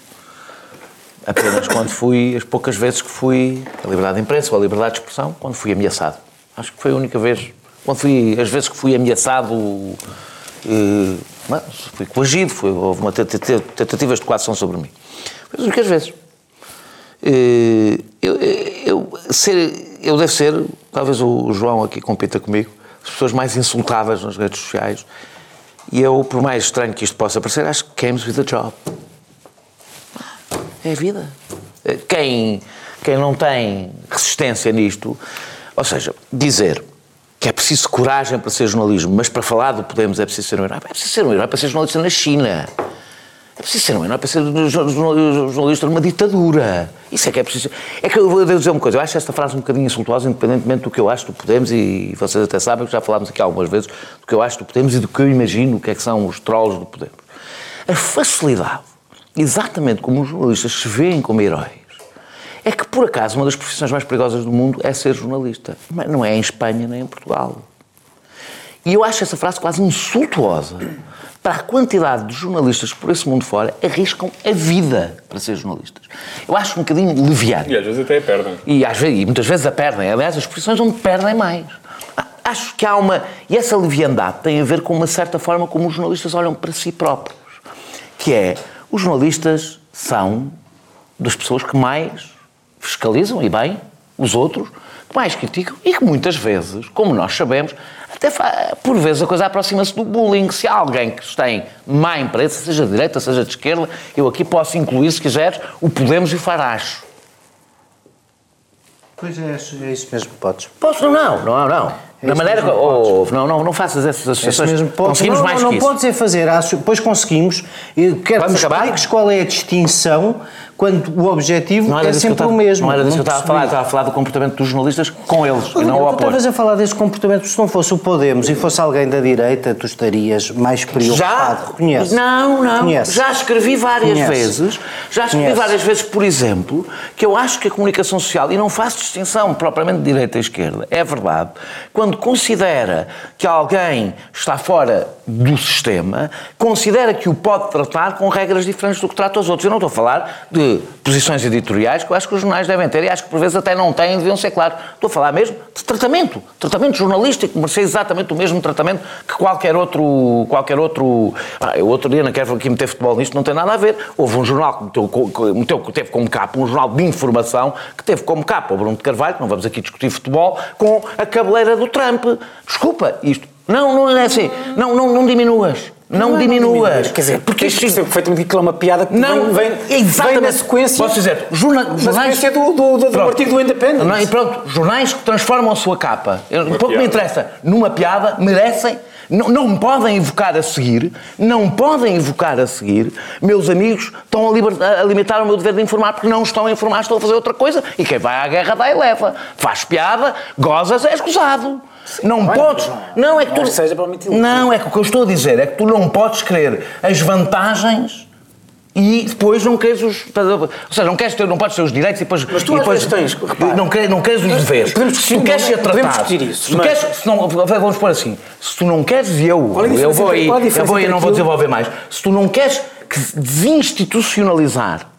Apenas quando fui, as poucas vezes que fui, a liberdade de imprensa ou a liberdade de expressão, quando fui ameaçado. Acho que foi a única vez. Quando fui, as vezes que fui ameaçado mas fui coagido, foi, houve uma tentativas de coação sobre mim. Foi as únicas vezes. Eh, eu, eu, ser, eu devo ser, talvez o João aqui compita comigo, as pessoas mais insultadas nas redes sociais. E eu, por mais estranho que isto possa parecer, acho que games with a job. É a vida. Eh, quem, quem não tem resistência nisto, ou seja, dizer que é preciso coragem para ser jornalismo, mas para falar do Podemos é preciso ser um herói. É preciso ser um herói para ser jornalista na China. É preciso ser um herói para ser jornalista numa ditadura. Isso é que é preciso. É que eu vou dizer uma coisa, eu acho esta frase um bocadinho insultuosa, independentemente do que eu acho do Podemos, e vocês até sabem que já falámos aqui algumas vezes do que eu acho do Podemos e do que eu imagino o que é que são os trolls do Podemos. A facilidade, exatamente como os jornalistas se veem como heróis, é que, por acaso, uma das profissões mais perigosas do mundo é ser jornalista. Mas não é em Espanha nem em Portugal. E eu acho essa frase quase insultuosa para a quantidade de jornalistas que por esse mundo fora arriscam a vida para ser jornalistas. Eu acho um bocadinho leviano. E às vezes até a perdem. E, às vezes, e muitas vezes a perdem. Aliás, as profissões onde perdem mais. Acho que há uma. E essa leviandade tem a ver com uma certa forma como os jornalistas olham para si próprios. Que é, os jornalistas são das pessoas que mais fiscalizam, e bem, os outros, que mais criticam e que muitas vezes, como nós sabemos, até por vezes a coisa aproxima-se do bullying. Se há alguém que tem má imprensa, seja de direita, seja de esquerda, eu aqui posso incluir, se quiseres, o Podemos e o Faracho. Pois é, é isso mesmo, podes. Posso? Não, não, não. É da maneira que. Oh, não, não, não faças essas é associações. mesmo conseguimos não, mais não, que não podes é fazer. Depois conseguimos. Quero Vamos que me expliques qual é a distinção quando o objetivo é sempre o mesmo. Não era disso que eu estava a falar, estava a falar do comportamento dos jornalistas com eles e não o oposto. Estavas a falar desse comportamento, se não fosse o Podemos e fosse alguém da direita, tu estarias mais preocupado. Já? Não, não. Já escrevi várias vezes, já escrevi várias vezes, por exemplo, que eu acho que a comunicação social, e não faço distinção propriamente de direita e esquerda, é verdade, quando considera que alguém está fora do sistema considera que o pode tratar com regras diferentes do que trata os outros. Eu não estou a falar de posições editoriais que eu acho que os jornais devem ter e acho que por vezes até não têm, deviam ser claros. Estou a falar mesmo de tratamento. Tratamento jornalístico, merecer exatamente o mesmo tratamento que qualquer outro. Qualquer outro ah, eu outro dia não quero aqui meter futebol nisto, não tem nada a ver. Houve um jornal que meteu, meteu, que teve como capa, um jornal de informação, que teve como capa o Bruno de Carvalho, não vamos aqui discutir futebol, com a cabeleira do Trump. Desculpa, isto não, não é assim. Não, não, não diminuas. Não, não é diminuas. Quer dizer, porque isto percebo perfeitamente que é uma piada que não, vem, vem, vem na sequência. Posso dizer, jorna, na jornais, sequência do, do, do, do artigo do Independent. Não, e pronto, jornais que transformam a sua capa. Um pouco me interessa. Numa piada, merecem. Não, não me podem evocar a seguir, não podem evocar a seguir, meus amigos estão a, liber, a limitar o meu dever de informar porque não estão a informar, estão a fazer outra coisa. E quem vai à guerra dá e leva. Faz piada, gozas, és gozado. Sim, não podes. Não, é que tu. Seja não, é que o que eu estou a dizer é que tu não podes querer as vantagens e depois não queres os. Ou seja, não, queres ter, não podes ter os direitos e depois. Mas tu e depois, tens. Repara, não, queres, não queres os deveres. Podemos se tu queres ser tratado. Isso, se tu queres, se não, vamos pôr assim. Se tu não queres, eu. Eu vou aí. Eu vou e não vou desenvolver mais. Se tu não queres desinstitucionalizar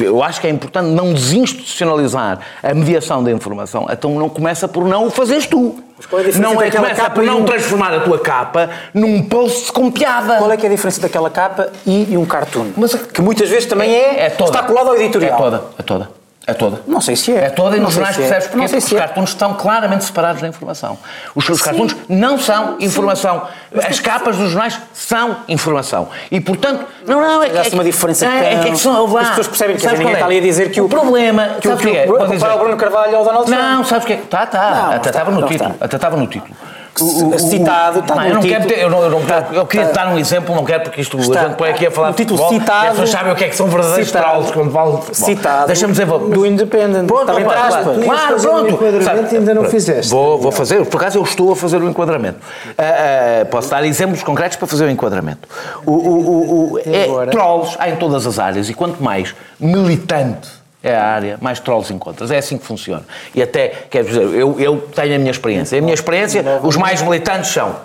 eu acho que é importante não desinstitucionalizar a mediação da informação, então não começa por não o fazeres tu. É não é começa por não um... transformar a tua capa num post com piada. Qual é que é a diferença daquela capa e, e um cartoon? Mas, que muitas vezes também é, é, é toda. está colado ao editorial. É toda, é toda. É toda. Não sei se é. É toda e nos jornais percebes é. porque sei se os é. cartoons estão claramente separados da informação. Os seus cartoons não são informação. Sim. As capas dos jornais são informação. E, portanto, não, não, é que... É, uma diferença é, é que, é que são, lá, As pessoas percebem que ninguém está ali a dizer que o... O problema... Que, o, que, é? o Bruno Carvalho ao Donald Trump. Não, sabes o que é? Está, está. Até estava no título. Até estava no título o, citado, está não, eu não quero ter, eu, não, eu, não, está, eu queria dar um exemplo, não quero porque isto está, a gente põe aqui a falar o título de futebol, citado, as pessoas sabem o que é que são verdadeiros trolls quando falam de futebol. Citado Deixa-me dizer, do Independent. Pronto, também claro, claro, pronto. enquadramento ainda não fizeste. Vou, vou fazer, por acaso eu estou a fazer o enquadramento. Uh, uh, posso dar exemplos concretos para fazer o enquadramento. O, o, o, é, trolls há em todas as áreas e quanto mais militante é a área, mais trolls encontras. É assim que funciona. E até, quero dizer, eu, eu tenho a minha experiência. A minha experiência, os mais militantes são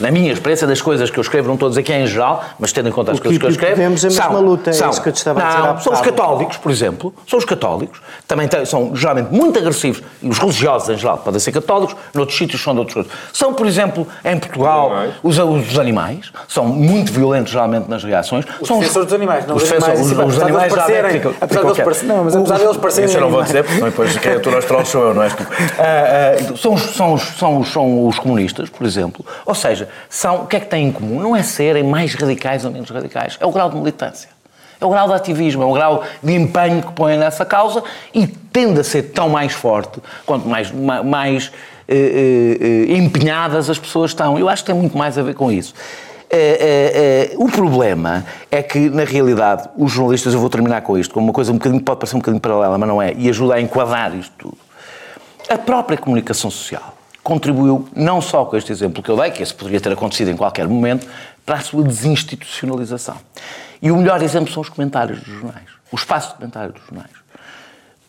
na minha experiência das coisas que eu escrevo, não estou a dizer que é em geral, mas tendo em conta as o coisas que, eu escrevo. Temos a mesma são, luta, é são, isso que eu te estava não, a dizer. São os católicos, por exemplo, são os católicos, também têm, são geralmente muito agressivos, e os religiosos em geral podem ser católicos, noutros sítios são de outros coisas. São, por exemplo, em Portugal, os, os, animais, são muito violentos geralmente nas reações. Os são defensores dos animais, não os, os animais. Os, os animais já ficam, apesar deles parecerem, não, mas apesar deles parecerem. Isso eu não vou dizer, porque depois quem atura os trolls sou eu, não és tu. Uh, uh, são, são, são, são os comunistas, por exemplo. Ou seja, são, o que é que têm em comum? Não é serem mais radicais ou menos radicais, é o grau de militância. É o grau de ativismo, é o grau de empenho que põem nessa causa e tende a ser tão mais forte quanto mais, mais eh, eh, eh, empenhadas as pessoas estão. Eu acho que tem muito mais a ver com isso. Eh, eh, eh, o problema é que, na realidade, os jornalistas, eu vou terminar com isto, como uma coisa um bocadinho, pode parecer um bocadinho paralela, mas não é, e ajuda a enquadrar isto tudo. A própria comunicação social contribuiu não só com este exemplo que eu dei, que esse poderia ter acontecido em qualquer momento, para a sua desinstitucionalização. E o melhor exemplo são os comentários dos jornais, o espaço de comentário dos jornais.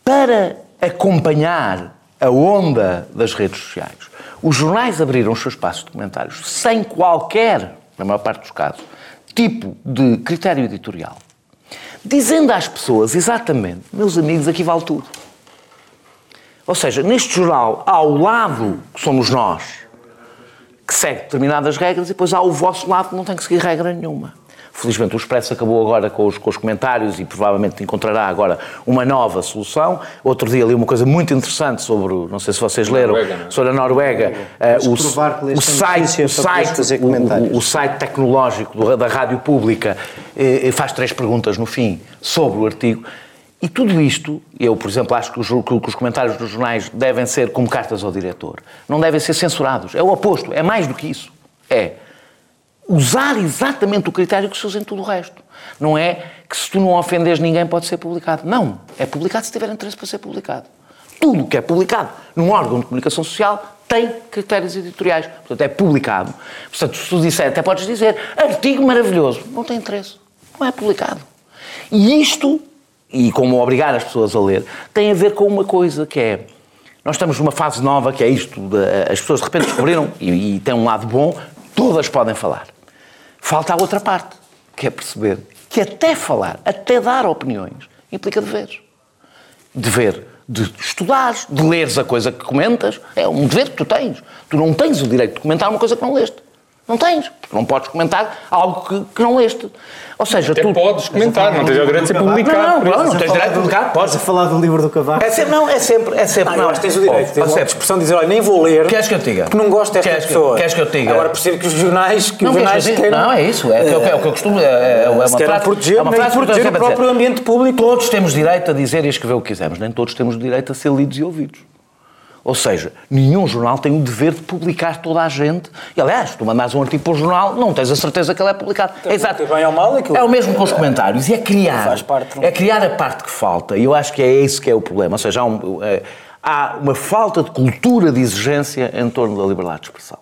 Para acompanhar a onda das redes sociais, os jornais abriram os seus espaços de comentários sem qualquer, na maior parte dos casos, tipo de critério editorial, dizendo às pessoas exatamente, meus amigos, aqui vale tudo. Ou seja, neste jornal há o lado que somos nós, que segue determinadas regras, e depois há o vosso lado que não tem que seguir regra nenhuma. Felizmente o Expresso acabou agora com os, com os, comentários e provavelmente encontrará agora uma nova solução. Outro dia li uma coisa muito interessante sobre, não sei se vocês leram, Noruega, é? sobre a Noruega. Uh, o, o, site, o, site, o, o, site tecnológico do, da Rádio Pública eh, faz três perguntas no fim sobre o artigo. E tudo isto, eu, por exemplo, acho que os, que os, comentários dos jornais devem ser como cartas ao diretor. Não devem ser censurados. É o oposto, é mais do que isso. É usar exatamente o critério que se usa em tudo o resto. Não é que se tu não ofendes ninguém pode ser publicado. Não. É publicado se tiver interesse para ser publicado. Tudo que é publicado num órgão de comunicação social tem critérios editoriais. Portanto, é publicado. Portanto, se tu disser, até podes dizer, artigo maravilhoso. Não tem interesse. Não é publicado. E isto e como obrigar as pessoas a ler, tem a ver com uma coisa que é. Nós estamos numa fase nova que é isto, de, as pessoas de repente descobriram, e, e tem um lado bom, Todas podem falar. Falta a outra parte, que é perceber que até falar, até dar opiniões, implica deveres. Dever de estudar, de leres a coisa que comentas, é um dever que tu tens. Tu não tens o direito de comentar uma coisa que não leste. Não tens, porque não podes comentar algo que, que não leste. Ou seja, Até tu. podes comentar, não tens o direito de ser publicado. Não, não, não tens direito de publicar, podes. A falar do livro do Cavaco? É sempre, não, é sempre, é sempre. Não, que tens o direito. Oh, Tens oh, a expressão de dizer, olha, nem vou ler. Queres que eu te diga? Porque não gosto desta Queres que- pessoa. queres que eu te diga? Agora percebo que os jornais, que Não, os jornais queiram... não, é isso. É, o que eu- é o que eu costumo. É, é uma frase, proteger, é uma frase proteger o próprio ambiente público. Todos temos direito a dizer e escrever o que quisermos, nem todos temos o direito a ser lidos e ouvidos. Ou seja, nenhum jornal tem o dever de publicar toda a gente. E, aliás, tu mandas um artigo para o jornal, não tens a certeza que ele é publicado. É exato. bem ou mal aquilo. É o mesmo com os comentários. E é criar. Faz parte, não? É criar a parte que falta. E eu acho que é esse que é o problema. Ou seja, há, um- é, há uma falta de cultura de exigência em torno da liberdade de expressão.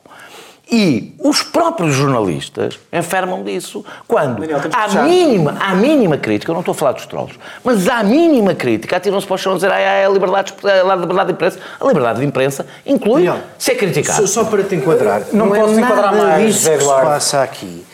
E os próprios jornalistas enfermam disso quando Daniel, fechar. mínima, há mínima crítica, eu não estou a falar dos trolls, mas há mínima crítica, atiram-se para o chão a dizer ah, é a liberdade, de- a liberdade de imprensa. A liberdade de imprensa inclui Daniel, ser criticado. Só, só para te enquadrar, Não não, posso é enquadrar mais, disso que se passa aqui.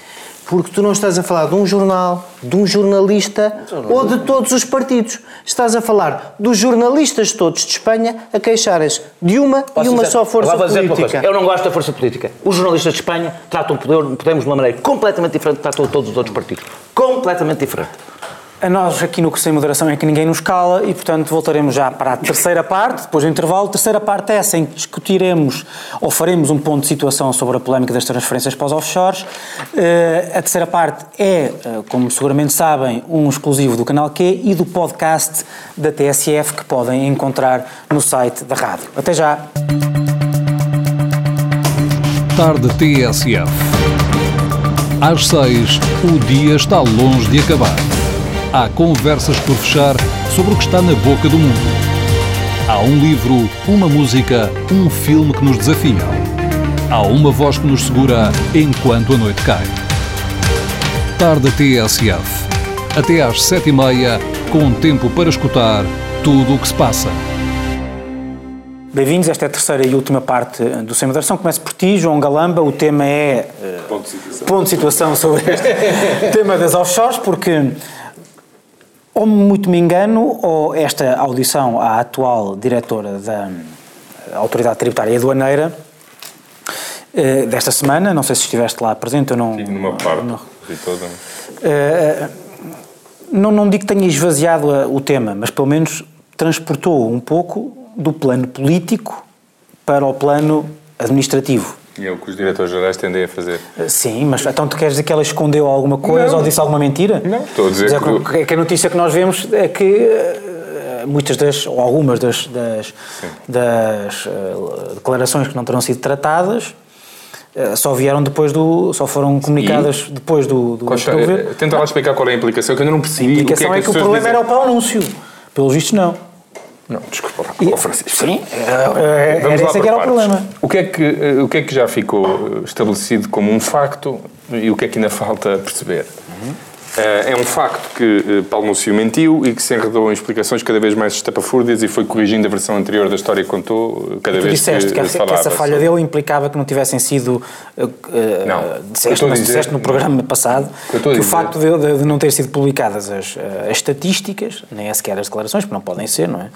Porque tu não estás a falar de um jornal, de um jornalista ou de todos os partidos. Estás a falar dos jornalistas todos de Espanha a queixarem-se de uma Posso e uma dizer- só força política. Eu não gosto da força política. Os jornalistas de Espanha tratam o poder, podemos de uma maneira completamente diferente do que tratam todos os outros partidos. Completamente diferente. A nós aqui no Sem Moderação é que ninguém nos cala e, portanto, voltaremos já para a terceira parte, depois do intervalo. Terceira parte é essa em que discutiremos ou faremos um ponto de situação sobre a polémica das transferências para os offshores. Eh, a terceira parte é, eh, como seguramente sabem, um exclusivo do canal Q e do podcast da TSF que podem encontrar no site da rádio. Até já! Tarde TSF. Às seis, o dia está longe de acabar. Há conversas por fechar sobre o que está na boca do mundo. Há um livro, uma música, um filme que nos desafiam. Há uma voz que nos segura enquanto a noite cai. Tarde TSF. Até às sete e meia, com tempo para escutar tudo o que se passa. Bem-vindos, esta é a terceira e última parte do Sem Moderação. Começo por ti, João Galamba. O tema é eh, Ponto de situação. ponto de situação sobre este tema das offshores, porque ou muito me engano, ou esta audição à atual diretora da Autoridade Tributária e Aduaneira eh, desta semana, não sei se estiveste lá presente ou não. Tive numa parte, não- toda. eh, não, não digo que tenha esvaziado o tema, mas pelo menos transportou um pouco do plano político para o plano administrativo. E é o que os diretores gerais tendem a fazer. Eh, Sim, mas então tu queres dizer que ela escondeu alguma coisa Não. ou disse alguma mentira? Não, estou a dizer é que- que a notícia que nós vemos é que eh, muitas das, ou algumas das, das, das, eh, declarações que não terão sido tratadas só vieram depois do. só foram comunicadas depois do, do, Costa, do governo. tenta lá explicar qual é a implicação, que eu ainda não percebi. A implicação o que é é que, o problema era o dizem. pau anúncio. Pelos vistos, não. Não, desculpa lá, E- Francisco. Sim, eh, Vamos era lá esse por que era o problema. O que, é que, eh, o que é que já ficou eh, estabelecido como um facto e o que é que ainda falta perceber? Eh, É um facto que eh, Paulo Núcio mentiu e que se enredou em explicações cada vez mais estapafúrdias e foi corrigindo a versão anterior da história que contou eh, cada vez disseste que, que, que se falava. essa falha dele implicava que não tivessem sido. eh, eh, Não. Disseste, mas dizer- disseste no programa passado a que o facto de, de- de não ter sido publicadas as, eh, as estatísticas, nem é sequer as declarações, porque não podem ser, não é?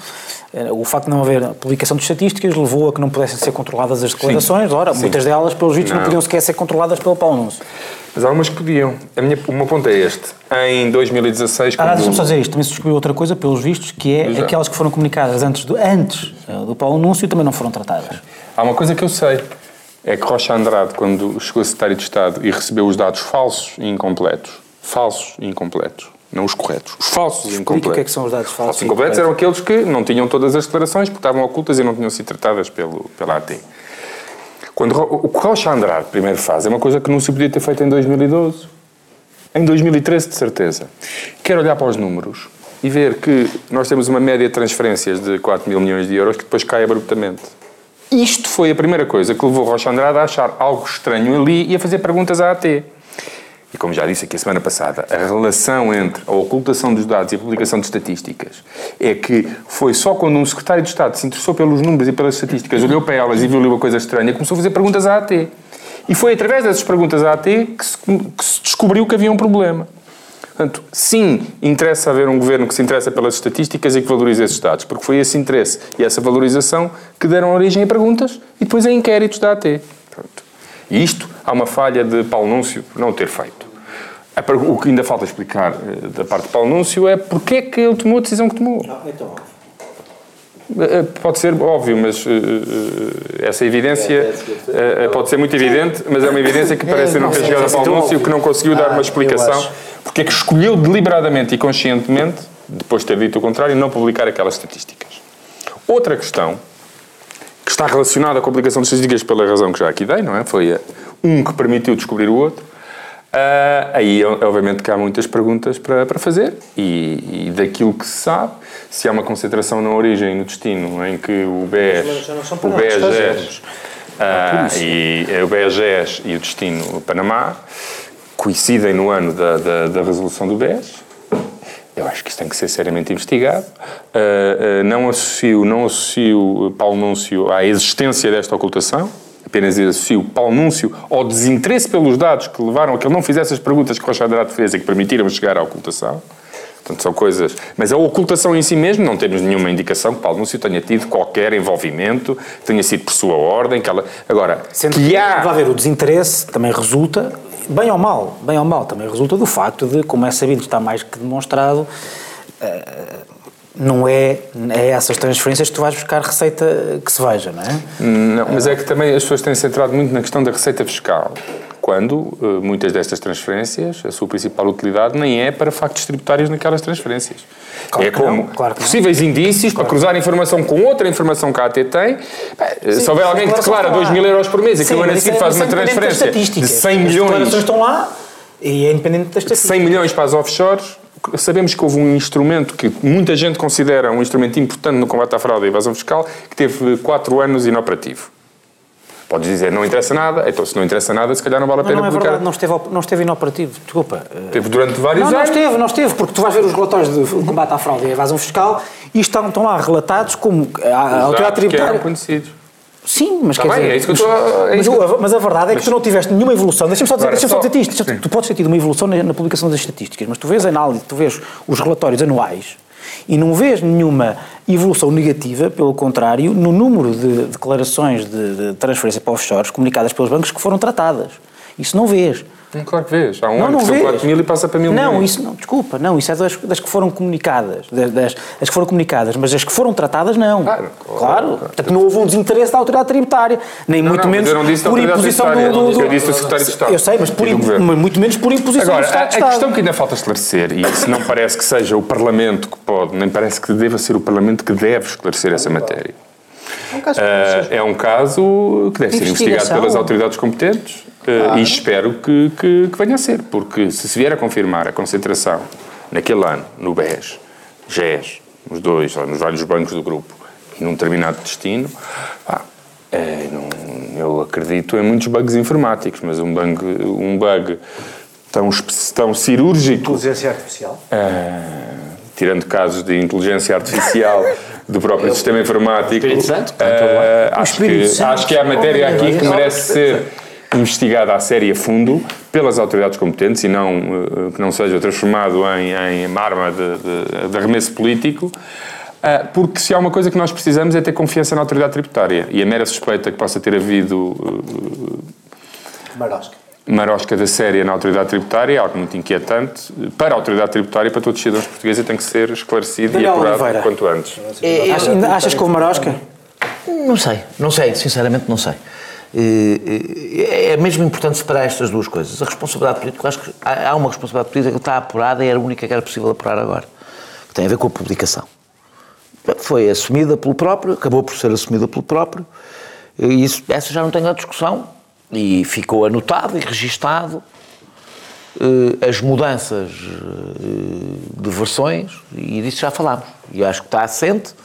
Eh, O facto de não haver publicação de estatísticas levou a que não pudessem ser controladas as declarações. Ora, muitas delas, pelos vistos, não. Não. podiam sequer ser controladas pelo Paulo Núncio. Mas há algumas que podiam. A minha, o meu ponto é este. Em 2016, Ah, quando... deixa-me só dizer isto. Também se descobriu outra coisa, pelos vistos, que é Exato. aquelas que foram comunicadas antes do, antes eh, do Paulo Núncio também não foram tratadas. Há uma coisa que eu sei, é que Rocha Andrade, quando chegou a secretário de Estado e recebeu os dados falsos e incompletos, falsos e incompletos, não os corretos, os falsos e incompletos. o que é que são os dados falsos Falsos incompletos incompletos. eram aqueles que não tinham todas as declarações porque estavam ocultas e não tinham sido tratadas pelo, pela AT. Quando, o que Rocha Andrade primeiro faz é uma coisa que não se podia ter feito em 2012. Em 2013, de certeza. Quero olhar para os números e ver que nós temos uma média de transferências de 4 mil milhões de euros que depois cai abruptamente. Isto foi a primeira coisa que levou Rocha Andrade a achar algo estranho ali e a fazer perguntas à AT. E como já disse aqui a semana passada, a relação entre a ocultação dos dados e a publicação de estatísticas é que foi só quando um secretário de Estado se interessou pelos números e pelas estatísticas, olhou para elas e viu uma coisa estranha, começou a fazer perguntas à AT. E foi através dessas perguntas à AT que se, que se descobriu que havia um problema. Portanto, sim, interessa haver um governo que se interessa pelas estatísticas e que valorize esses dados, porque foi esse interesse e essa valorização que deram origem a perguntas e depois a inquéritos da AT. Pronto. E isto há uma falha de Paulo Núncio não ter feito. O que ainda falta explicar eh, da parte de Paulo Núncio é porque é que ele tomou a decisão que tomou. Não, então. Eh, pode ser óbvio, mas uh, essa evidência uh, pode ser muito evidente, mas é uma evidência que parece não ter chegado a Paulo Núncio, que não conseguiu dar uma explicação, porque é que escolheu deliberadamente e conscientemente, depois de ter dito o contrário, não publicar aquelas estatísticas. Outra questão, que está relacionada com a publicação de estatísticas pela razão que já aqui dei, não é? Foi um que permitiu descobrir o outro, Uh, aí, obviamente, que há muitas perguntas para, para fazer e, e, daquilo que se sabe, se há uma concentração na origem e no destino em que o BES, o BES, uh, e, o BES e o destino o Panamá coincidem no ano da, da, da, resolução do BES, eu acho que isso tem que ser seriamente investigado. Uh, não associo, não associo Paulo Núncio à existência desta ocultação, apenas associo Paulo Núncio ao desinteresse pelos dados que levaram a que ele não fizesse as perguntas que Rocha Andrade fez e que permitiram chegar à ocultação. Portanto, são coisas. Mas a ocultação em si mesmo, não temos nenhuma indicação que Paulo Núncio tenha tido qualquer envolvimento, tenha sido por sua ordem. Que ela... Agora, Sendo que, há. Vai haver o desinteresse também resulta, bem ou mal, bem ou mal, também resulta do facto de, como é sabido, está mais que demonstrado. Uh, não é, é essas transferências que tu vais buscar receita que se veja, não é? Não, mas é que também as pessoas têm centrado muito na questão da receita fiscal, quando uh, muitas destas transferências, a sua principal utilidade nem é para factos tributários naquelas transferências. Claro é como claro possíveis indícios claro. para cruzar informação com outra informação que a AT tem. Sim, se houver alguém que declara 2 mil euros por mês e que no ano seguinte é- faz uma transferência de 100 milhões... As estão lá e é independente das estatísticas. 100 milhões para as offshores sabemos que houve um instrumento que muita gente considera um instrumento importante no combate à fraude e à evasão fiscal, que teve quatro anos inoperativo. Podes dizer, não interessa nada, então se não interessa nada, se calhar não vale a pena não, não é publicar. Verdade, não esteve, não esteve inoperativo, desculpa. Teve durante vários não, anos. Não esteve, não esteve, porque tu vais ver os relatórios de combate à fraude e à evasão fiscal e estão, estão lá relatados como a autoridade tributária... que eram conhecidos. Sim, mas tá quer bem, dizer. É isso que eu estou. É mas, mas, mas, a verdade é que tu não tiveste nenhuma evolução. Deixa-me só dizer, deixa só dizer isto. Sim. Tu podes ter tido uma evolução na, na, publicação das estatísticas, mas tu vês a análise, tu vês os relatórios anuais e não vês nenhuma evolução negativa, pelo contrário, no número de declarações de, de transferência para offshores comunicadas pelos bancos que foram tratadas. Isso não vês. Claro que vês. Há um não, ano não que são 4 mil e passa para mil Não, milhões. isso não, desculpa, não, isso é das, das que foram comunicadas, das, das, as que foram comunicadas, mas as que foram tratadas não. Claro, claro. claro. Portanto, não houve um desinteresse da autoridade tributária, nem não, muito não, menos por imposição do, do, do, Eu disse do secretário de Estado. Eu sei, mas por, muito menos por imposição Agora, do Estado a, de Estado. A questão que ainda falta esclarecer, e isso não parece que seja o Parlamento que pode, nem parece que deva ser o Parlamento que deve esclarecer essa matéria. É um caso, uh, é um caso que deve ser investigado pelas autoridades competentes uh, e espero que, que, que, venha a ser, porque se se vier a confirmar a concentração naquele ano, no BES, GES, nos dois, nos vários bancos do grupo, e num determinado destino, ah, é, não, eu acredito em muitos bugs informáticos, mas um bug, um bug tão, tão cirúrgico. Inteligência artificial? Uh, tirando casos de inteligência artificial do próprio sistema informático. Espírito Santo? Uh, acho, que, acho que há matéria aqui que merece ser investigada a sério e a fundo pelas autoridades competentes e não uh, que não seja transformado em, em arma de, de, de arremesso político. Uh, porque se há uma coisa que nós precisamos é ter confiança na autoridade tributária. E a mera suspeita que possa ter havido. Uh, Marosca marosca da séria na autoridade tributária é algo muito inquietante para a autoridade tributária e para todos os cidadãos portugueses tem que ser esclarecido Daniel e apurado Oliveira. quanto antes. É, achas, achas que houve marosca? Não sei, não sei, sinceramente não sei. É mesmo importante separar estas duas coisas. A responsabilidade política, acho que há uma responsabilidade política que está apurada e era a única que era possível apurar agora, que tem a ver com a publicação. Foi assumida pelo próprio, acabou por ser assumida pelo próprio, e isso, essa já não tem a discussão e ficou anotado e registado uh, as mudanças uh, de versões, e disso já falámos. E acho que está assente.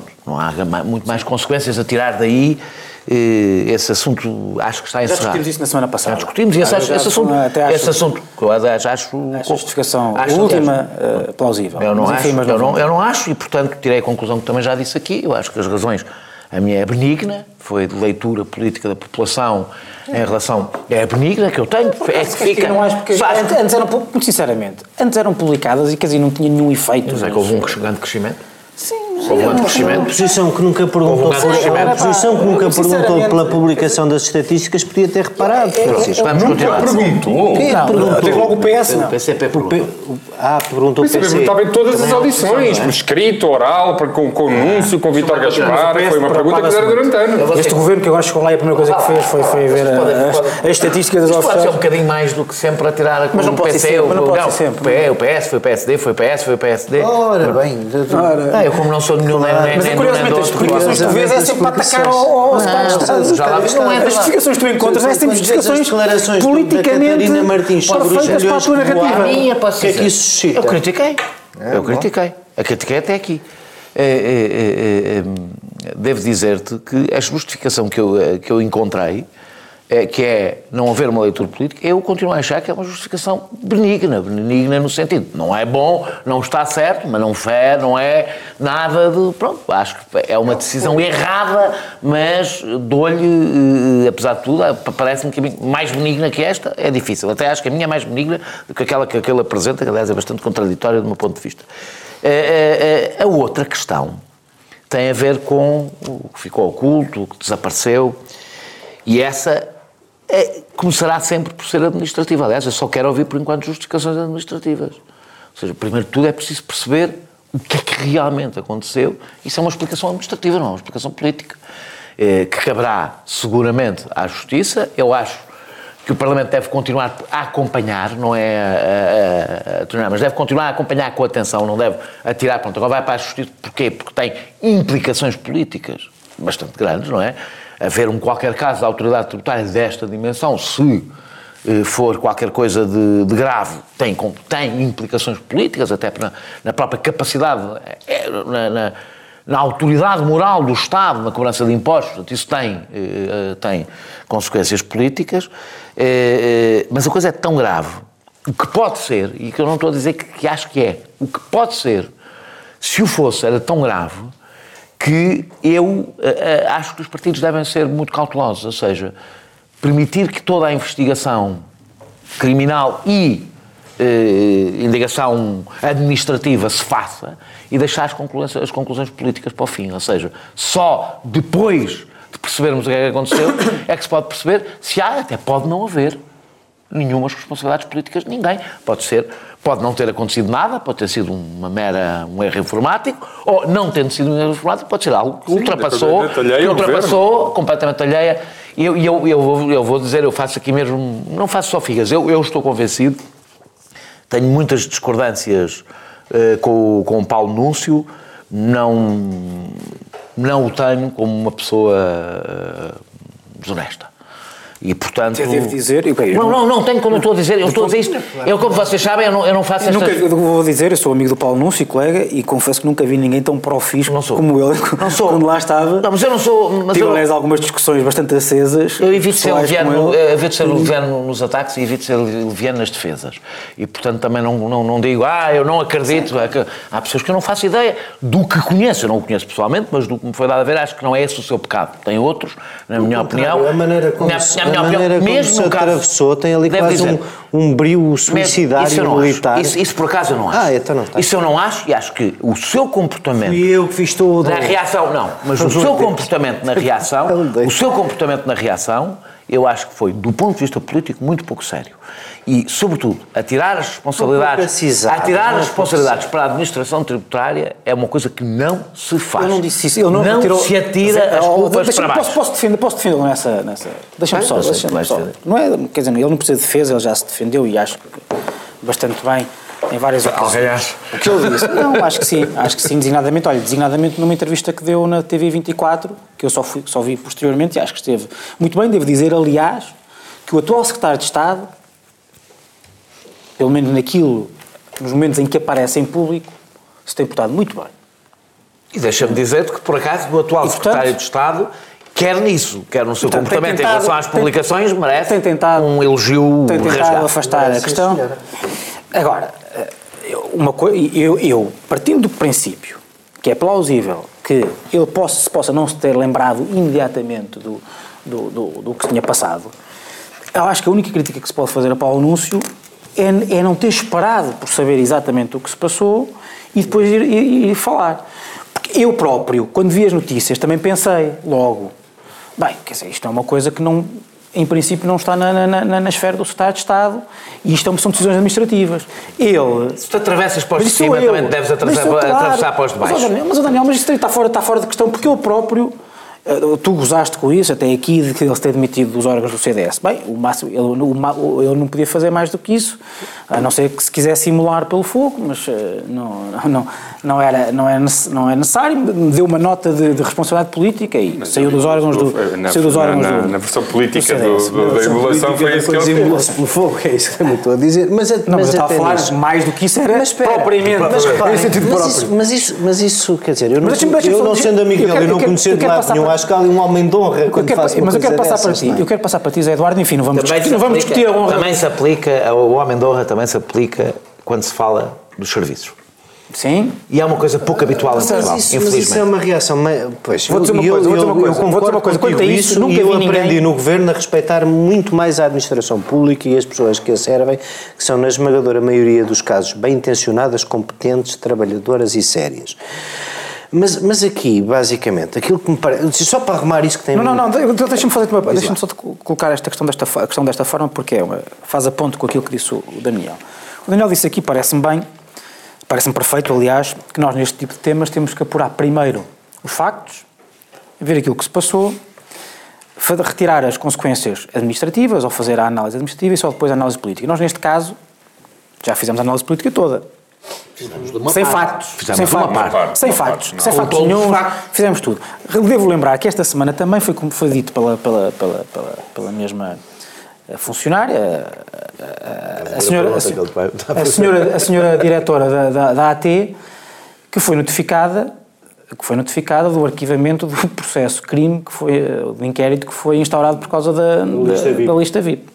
Pronto, não há muito mais consequências a tirar daí. Esse assunto acho que está encerrado. Já discutimos isso na semana passada. Já discutimos esse, esse, assunto, até acho, esse assunto, eu acho, acho a justificação acho, última plausível. Eu não, acho, eu, não, eu não acho e, portanto, tirei a conclusão que também já disse aqui. Eu acho que as razões A minha é benigna, foi de leitura política da população em relação. É benigna que eu tenho. É que fica. Não acho porque que- antes eram, muito sinceramente, antes eram publicadas e quer dizer, não tinha nenhum efeito. Mas é que houve um grande crescimento. Sim, Houve um crescimento. oposição que nunca perguntou, um a oposição que nunca perguntou pela publicação das estatísticas podia ter reparado, Francisco. Vamos continuar. Perguntou. Quem é que Não, perguntou? teve logo o PS, O não. PCP O P- perguntou. o- Ah, perguntou o Isso PC. estava em todas as Também é audições, oposição, por escrito, oral, com, com anúncio, com a Gaspar, foi uma pergunta que fizeram durante anos. Este governo que agora chegou lá e a primeira coisa que fez foi, foi ver Pode- a- pode- as, as estatísticas das Isto pode ser um bocadinho mais do que sempre a tirar com Mas não o PC. mas não o- pode ser sempre. O PS, foi o PSD, foi o PS, foi o PSD. Ora bem, Ah, eu como não sou nenhum nem, nem, Mas nem, curiosamente as publicações que tu vês é sempre para atacar ao, Estado. já lá viste, não é As justificações que tu encontras é sempre justificações politicamente perfeitas para a tua narrativa. A O que é que isso suscita? Eu critiquei. eu critiquei. Eu critiquei até aqui. É, é, é, é, é, devo dizer-te que a justificação que eu, eh, que eu encontrei, é, que é não haver uma leitura política, eu continuo a achar que é uma justificação benigna. Benigna no sentido, não é bom, não está certo, mas não fé, não é nada de. Pronto, acho que é uma decisão errada, mas dou-lhe, eh, apesar de tudo, parece-me que mais benigna que esta é difícil. Até acho que a minha é mais benigna do que aquela que aquele apresenta, que aliás é bastante contraditória do meu ponto de vista. Eh, eh, A outra questão tem a ver com o que ficou oculto, o que desapareceu, e essa é- começará sempre por ser administrativa. Aliás, eu só quero ouvir por enquanto justificações administrativas. Ou seja, primeiro de tudo é preciso perceber o que é que realmente aconteceu. Isso é uma explicação administrativa, não é uma explicação política. eh, Que caberá seguramente à Justiça. Eu acho que o Parlamento deve continuar a acompanhar, não é a, a, a tornar, mas deve continuar a acompanhar com atenção, não deve atirar, pronto, agora vai para a Justiça, porquê? Porque tem implicações políticas bastante grandes, não é? Haver um qualquer caso da autoridade tributária desta dimensão, se eh, for qualquer coisa de, de grave, tem, tem implicações políticas, até na, na própria capacidade, eh, na, na- na autoridade moral do Estado na cobrança de impostos, isso tem, eh, tem consequências políticas, mas a coisa é tão grave, o que pode ser, e que eu não estou a dizer que, que acho que é, o que pode ser, se o fosse, era tão grave, que eu eh, acho que os partidos devem ser muito cautelosos, ou seja, permitir que toda a investigação criminal e eh, indagação administrativa se faça e deixar as conclusões, as conclusões políticas para o fim. Ou seja, só depois de percebermos o que é que aconteceu é que se pode perceber se há, até pode não haver nenhumas responsabilidades políticas de ninguém. Pode ser, pode não ter acontecido nada, pode ter sido uma mera, um erro informático, ou não tendo sido um erro informático, pode ser algo que ultrapassou, completamente alheio que ultrapassou completamente alheia. E eu, eu, eu, vou, eu vou dizer, eu faço aqui mesmo, não faço só figas, eu, eu estou convencido, tenho muitas discordâncias eh, com, o- com o Paulo Núncio, não, não o tenho como uma pessoa eh, desonesta. E, portanto... Eu devo dizer- eu- eu- Não, não, não tenho como eu estou a dizer, eu estou a dizer isto. Eu, como vocês sabem, eu não, eu não faço Eu estas... nunca, eu vou dizer, eu sou amigo do Paulo Núncio, colega, e confesso que nunca vi ninguém tão pró-fisco Não sou. como ele Não sou. quando lá estava. Não, mas eu não sou... Mas Tive, eu, aliás, algumas discussões bastante acesas. Eu evito ser, leviano, eh, evito ser leviano nos ataques e evito ser leviano nas defesas. E, portanto, também não, não, não digo, ah, eu não acredito. É que há pessoas que eu não faço ideia do que conheço. Eu não o conheço pessoalmente, mas do que me foi dado a ver, acho que não é esse o seu pecado. Tem outros, na minha opinião. A maneira como, na, se, na opinião, maneira como mesmo se no caso- atravessou tem ali quase dizer, um, um isso suicidário militar. Isso, isso por acaso eu não acho. Ah, então não está. Isso eu não acho e acho que o seu comportamento. Fui eu que fiz tudo. Na reação, não. Mas o seu comportamento na reação, o seu comportamento na reação, eu acho que foi, do ponto de vista político, muito pouco sério. E, sobretudo, atirar as responsabilidades, acisado, atirar as responsabilidades para a administração tributária é uma coisa que não se faz. Eu não disse isso. Eu não, não retirou- se atira as oh, culpas para baixo. Posso, posso defender, posso defender nessa, nessa. Deixa-me só, vais só. Não é, quer dizer, ele não precisa de defesa, ele já se defendeu e acho que bastante bem em várias ocasiões. Alguém acha? O que ele disse? Não, acho que sim, acho que sim, designadamente. Olha, designadamente numa entrevista que deu na TV 24, que eu só, fui, só vi posteriormente e acho que esteve muito bem. Devo dizer, aliás, que o atual secretário de Estado, pelo menos naquilo, nos momentos em que aparece em público, se tem portado muito bem. E deixa-me dizer que, por acaso, o atual E, portanto, secretário de Estado quer nisso, quer no seu Portanto, tem comportamento em tentado- relação às tem- publicações, merece tem tentado- um elogio tem tentado rasgado. afastar a Sim, questão. senhora. Agora, eh, uma coi- eu, eu, partindo do princípio que é plausível que ele possa, se possa não se ter lembrado imediatamente do, do, do, do que tinha passado, eu acho que a única crítica que se pode fazer a Paulo Anúncio é, é não ter esperado por saber exatamente o que se passou e depois ir, ir, ir falar. Porque eu próprio, quando vi as notícias, também pensei logo, bem, quer dizer, isto é uma coisa que não, em princípio não está na, na, na, na esfera do Estado de Estado e isto são decisões administrativas. Ele... Se tu atravessas para os de cima, eu, também deves atravessar, claro, atravessar para os de baixo. Mas, Daniel, mas, Daniel, mas isso está fora, está fora de questão, porque eu próprio tu gozaste com isso, até aqui, de que ele se ter demitido dos órgãos do CDS. Bem, o máximo, ele, o, ele não podia fazer mais do que isso, a não ser que se quisesse simular pelo fogo, mas eh, não, não, não, era, não, é, não é necessário. Deu uma nota de, de responsabilidade política e mas saiu dos órgãos do. Na, saiu dos órgãos na, do, na versão política do, do, da emulação foi isso que ele fez. pelo fogo, é isso que eu estou a dizer. Mas, não, mas, mas eu estava a falar mais do que isso era mas, espera, propriamente. Mas, reparem, mas, isso, mas, isso, mas isso, quer dizer, eu não, eu não sendo amigo dele e não conhecendo de lado nenhum, acho que há ali um homem de honra quando quero, faz Mas eu quero passar dessas, para ti, eu quero passar para ti, Zé Eduardo, enfim, não vamos, também discutir, não vamos aplica, discutir a honra. Também se aplica, o homem de honra também se aplica quando se fala dos serviços. Sim. E é uma coisa pouco habitual em Portugal, isso, infelizmente. Mas isso é uma reação. Pois, vou dizer uma coisa, vou dizer uma coisa. Eu concordo uma coisa. Quanto a isso, nunca e eu aprendi ninguém... no governo a respeitar muito mais a administração pública e as pessoas que a servem, que são, na esmagadora maioria dos casos, bem intencionadas, competentes, trabalhadoras e sérias. Mas, mas aqui, basicamente, aquilo que me parece. Só para arrumar isso que tem. Não, não, não, deixa-me fazer uma, deixa só colocar esta questão desta, questão desta forma, porque é uma, faz a ponto com aquilo que disse o Daniel. O Daniel disse aqui, parece-me bem, parece-me perfeito, aliás, que nós neste tipo de temas temos que apurar primeiro os factos, ver aquilo que se passou, retirar as consequências administrativas ou fazer a análise administrativa e só depois a análise política. Nós, neste caso, já fizemos a análise política toda sem factos. Fizemos sem factos. Parte, parte, sem uma factos. parte, sem factos nenhum. Fizemos tudo. Devo lembrar que esta semana também foi, como foi dito pela, pela, pela, pela, pela mesma funcionária, a, a, a, senhora, a, senhora, a senhora diretora da, da, da AT, que foi notificada que foi notificada do arquivamento do processo crime que foi do inquérito que foi instaurado por causa da, da, lista, VIP. da lista VIP.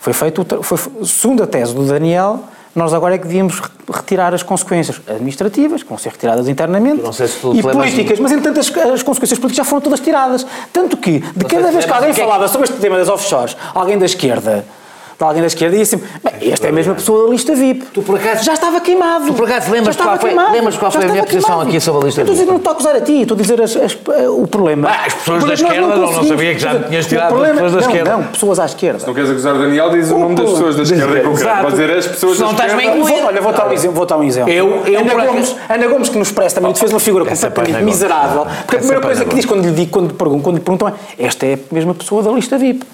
Foi feito, foi, segundo a tese do Daniel, nós agora é que devíamos retirar as consequências administrativas, que vão ser retiradas internamente, se e políticas, mas entanto as, as, consequências políticas já foram todas tiradas. Tanto que, de cada vez que alguém é falava sobre este tema das offshores, alguém da esquerda para alguém da esquerda e disse bem, esta é a mesma pessoa da lista VIP. Tu por acaso... Já estava queimado. Tu por acaso lembras qual foi, lembras qual foi a minha posição aqui sobre a lista VIP? Estou a dizer, não estou a acusar a ti, estou a dizer as, as, o problema. Ah, as pessoas da esquerda, não, não, sabia que já tinhas tirado as pessoas da esquerda. Não, pessoas à esquerda. Se não queres acusar o Daniel, diz o nome das pessoas da esquerda em concreto. Pode dizer as pessoas da esquerda. Olha, vou dar um exemplo. Vou dar um exemplo. Eu, eu Ana, Gomes, Ana Gomes, que nos presta também, fez uma figura completamente miserável. Porque a primeira coisa que diz quando lhe perguntam é esta é a mesma pessoa da lista VIP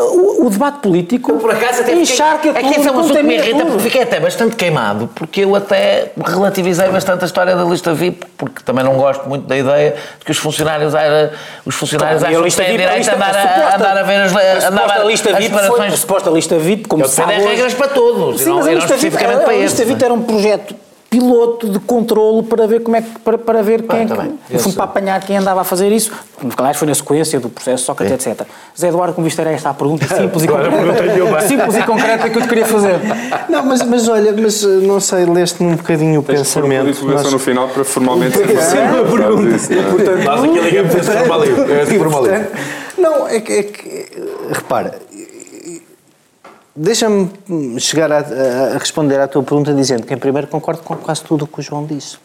o, o, debate político. Eu, por acaso, até encharca fiquei, aqui é um assunto que me irrita, porque fiquei até bastante queimado, porque eu até relativizei bastante a história da lista VIP, porque também não gosto muito da ideia de que os funcionários, era, os funcionários claro, acham que têm direito a andar a, andar a ver as, a, andar a lista VIP. Foi, a suposta lista VIP, como se sabe. regras para todos, Sim, e não, mas a lista especificamente VIP, para a lista VIP era um projeto piloto de controlo para ver como é que, para, para ver quem ah, é que, para apanhar quem andava a fazer isso. Aliás, foi na sequência do processo Sócrates, é. etc. Zé Eduardo, como visto, era esta a pergunta simples e concreta, simples e concreta que eu te queria fazer. Não, mas, mas olha, mas não sei, leste-me um bocadinho o pensamento. Tens uma no final para formalmente ser uma pergunta. Portanto, Nós aqui ligamos esse formalismo. Não, é que, é que repara, Deixa-me chegar a, a, responder à tua pergunta dizendo que, em primeiro, concordo com quase tudo o que o João disse.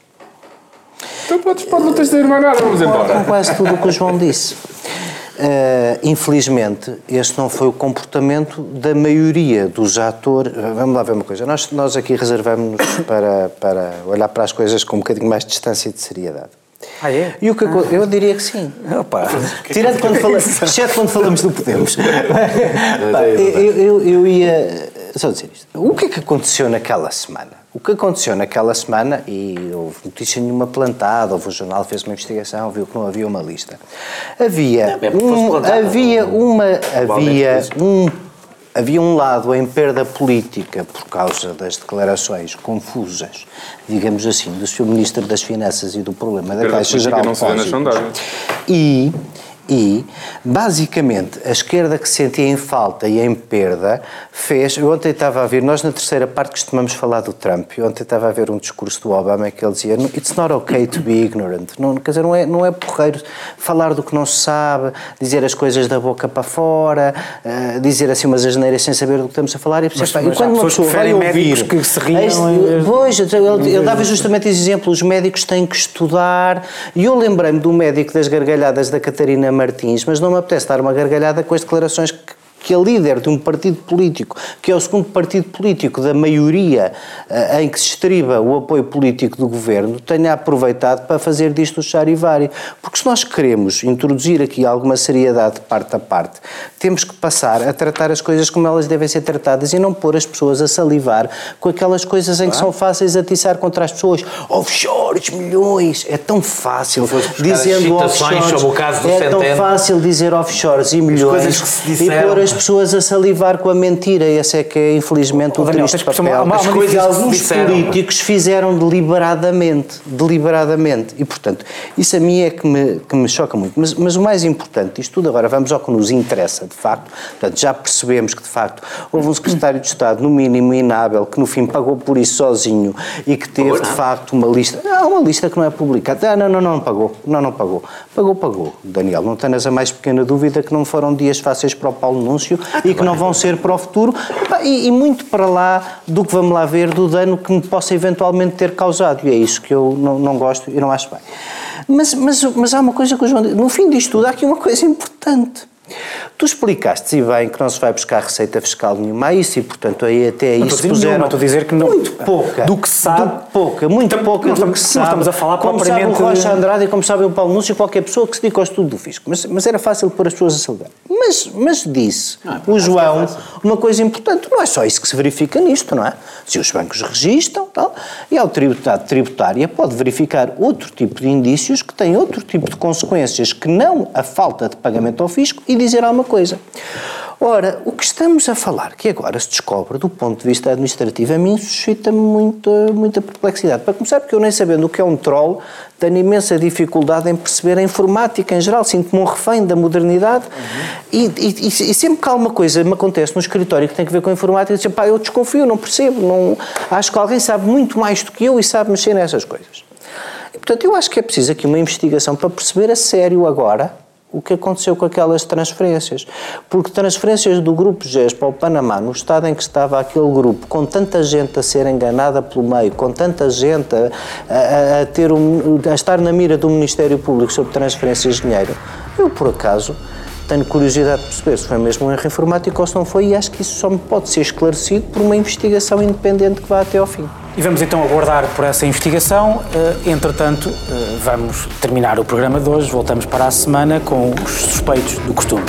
Então podes, pode não tens de dizer mais nada, vamos embora. Com quase tudo o que o João disse. Uh, infelizmente, este não foi o comportamento da maioria dos atores. Vamos lá ver uma coisa. Nós, nós aqui reservamos-nos para, para olhar para as coisas com um bocadinho mais de distância e de seriedade. Ah, é? E o que ah. Eu diria que sim. Opa, tirando quando falamos, exceto quando falamos do Podemos. eu, eu, eu ia só dizer isto. O que é que aconteceu naquela semana? O que aconteceu naquela semana, e houve notícia nenhuma plantada, houve o jornal fez uma investigação, viu que não havia uma lista. Havia, é um, havia uma, havia um Havia um lado em perda política por causa das declarações confusas, digamos assim, do Sr. Ministro das Finanças e do problema da Caixa Geral de Depósitos. E E, basicamente, a esquerda que sentia em falta e em perda fez. Eu ontem estava a ver, nós na terceira parte costumamos falar do Trump. Eu ontem estava a ver um discurso do Obama que ele dizia: It's not okay to be ignorant. Não, quer dizer, não é, não é porreiro falar do que não se sabe, dizer as coisas da boca para fora, uh, dizer assim umas asneiras sem saber do que estamos a falar. E, mas, mas quando uma pessoa vai ouvir. que se riam. Este, pois, ele, ele dava justamente esse exemplo: os médicos têm que estudar. E eu lembrei-me do médico das gargalhadas da Catarina Martins, mas não me apetece dar uma gargalhada com as declarações que que a líder de um partido político, que é o segundo partido político da maioria uh, em que se estriba o apoio político do governo, tenha aproveitado para fazer disto o charivari. Porque se nós queremos introduzir aqui alguma seriedade de parte a parte, temos que passar a tratar as coisas como elas devem ser tratadas e não pôr as pessoas a salivar com aquelas coisas em que são fáceis a atiçar contra as pessoas. Offshores, milhões, é tão fácil dizendo offshores. Sobre o caso do é tão fácil dizer offshores e milhões e pôr as pessoas a salivar com a mentira. Esse é que é, infelizmente, o Daniel, triste papel. Uma, uma, coisas que alguns políticos fizeram deliberadamente. Deliberadamente. E, portanto, isso a mim é que me, que me choca muito. Mas, mas o mais importante, isto tudo agora, vamos ao que nos interessa, de facto. Portanto, já percebemos que, de facto, houve um secretário de Estado, no mínimo inábil, que no fim pagou por isso sozinho e que teve, de facto, uma lista. Há uma lista que não é publicada. Ah, não, não, não, não pagou. Não, não pagou. Pagou, pagou. Daniel, não tenhas a mais pequena dúvida que não foram dias fáceis para o Paulo Núncio ah, e que não vão ser para o futuro e, e, muito para lá do que vamos lá ver do dano que me possa eventualmente ter causado. E é isso que eu não, não gosto e não acho bem. Mas, mas, mas há uma coisa que o João no fim disto tudo, há aqui uma coisa importante. Tu explicaste e bem que não se vai buscar receita fiscal nenhuma a isso e, portanto, aí até aí se puseram... estou a dizer que não... Muito pouca. Do que sabe... pouca, muito estamos, pouca do que sabe. estamos a falar como propriamente... sabe o Rocha Andrade e como sabe o Paulo Núncio qualquer pessoa que se dedica ao estudo do fisco. Mas, mas era fácil pôr as pessoas a salgar. Mas, mas disse não, o João é uma coisa importante. Não é só isso que se verifica nisto, não é? Se os bancos registram tal, e a autoridade tributária pode verificar outro tipo de indícios que têm outro tipo de consequências que não a falta de pagamento ao fisco e dizer alguma coisa. Ora, o que estamos a falar, que agora se descobre do ponto de vista administrativo, a mim suscita muita, muita perplexidade. Para começar, porque eu nem sabendo o que é um troll, tenho imensa dificuldade em perceber a informática em geral, sinto-me um refém da modernidade uhum. e, e, e, sempre que alguma coisa me acontece no escritório que tem a ver com a informática, eu digo, pá, eu desconfio, não percebo, não, acho que alguém sabe muito mais do que eu e sabe mexer nessas coisas. E, portanto, eu acho que é preciso aqui uma investigação para perceber a sério agora o que aconteceu com aquelas transferências. Porque transferências do grupo GES para o Panamá, no estado em que estava aquele grupo, com tanta gente a ser enganada pelo meio, com tanta gente a, a, a ter um, a estar na mira do Ministério Público sobre transferências de dinheiro, eu, por acaso, tenho curiosidade de perceber se foi mesmo um erro informático ou se não foi, e acho que isso só me pode ser esclarecido por uma investigação independente que vá até ao fim. E vamos então aguardar por essa investigação. Eh, entretanto, eh, vamos terminar o programa de hoje. Voltamos para a semana com os suspeitos do costume.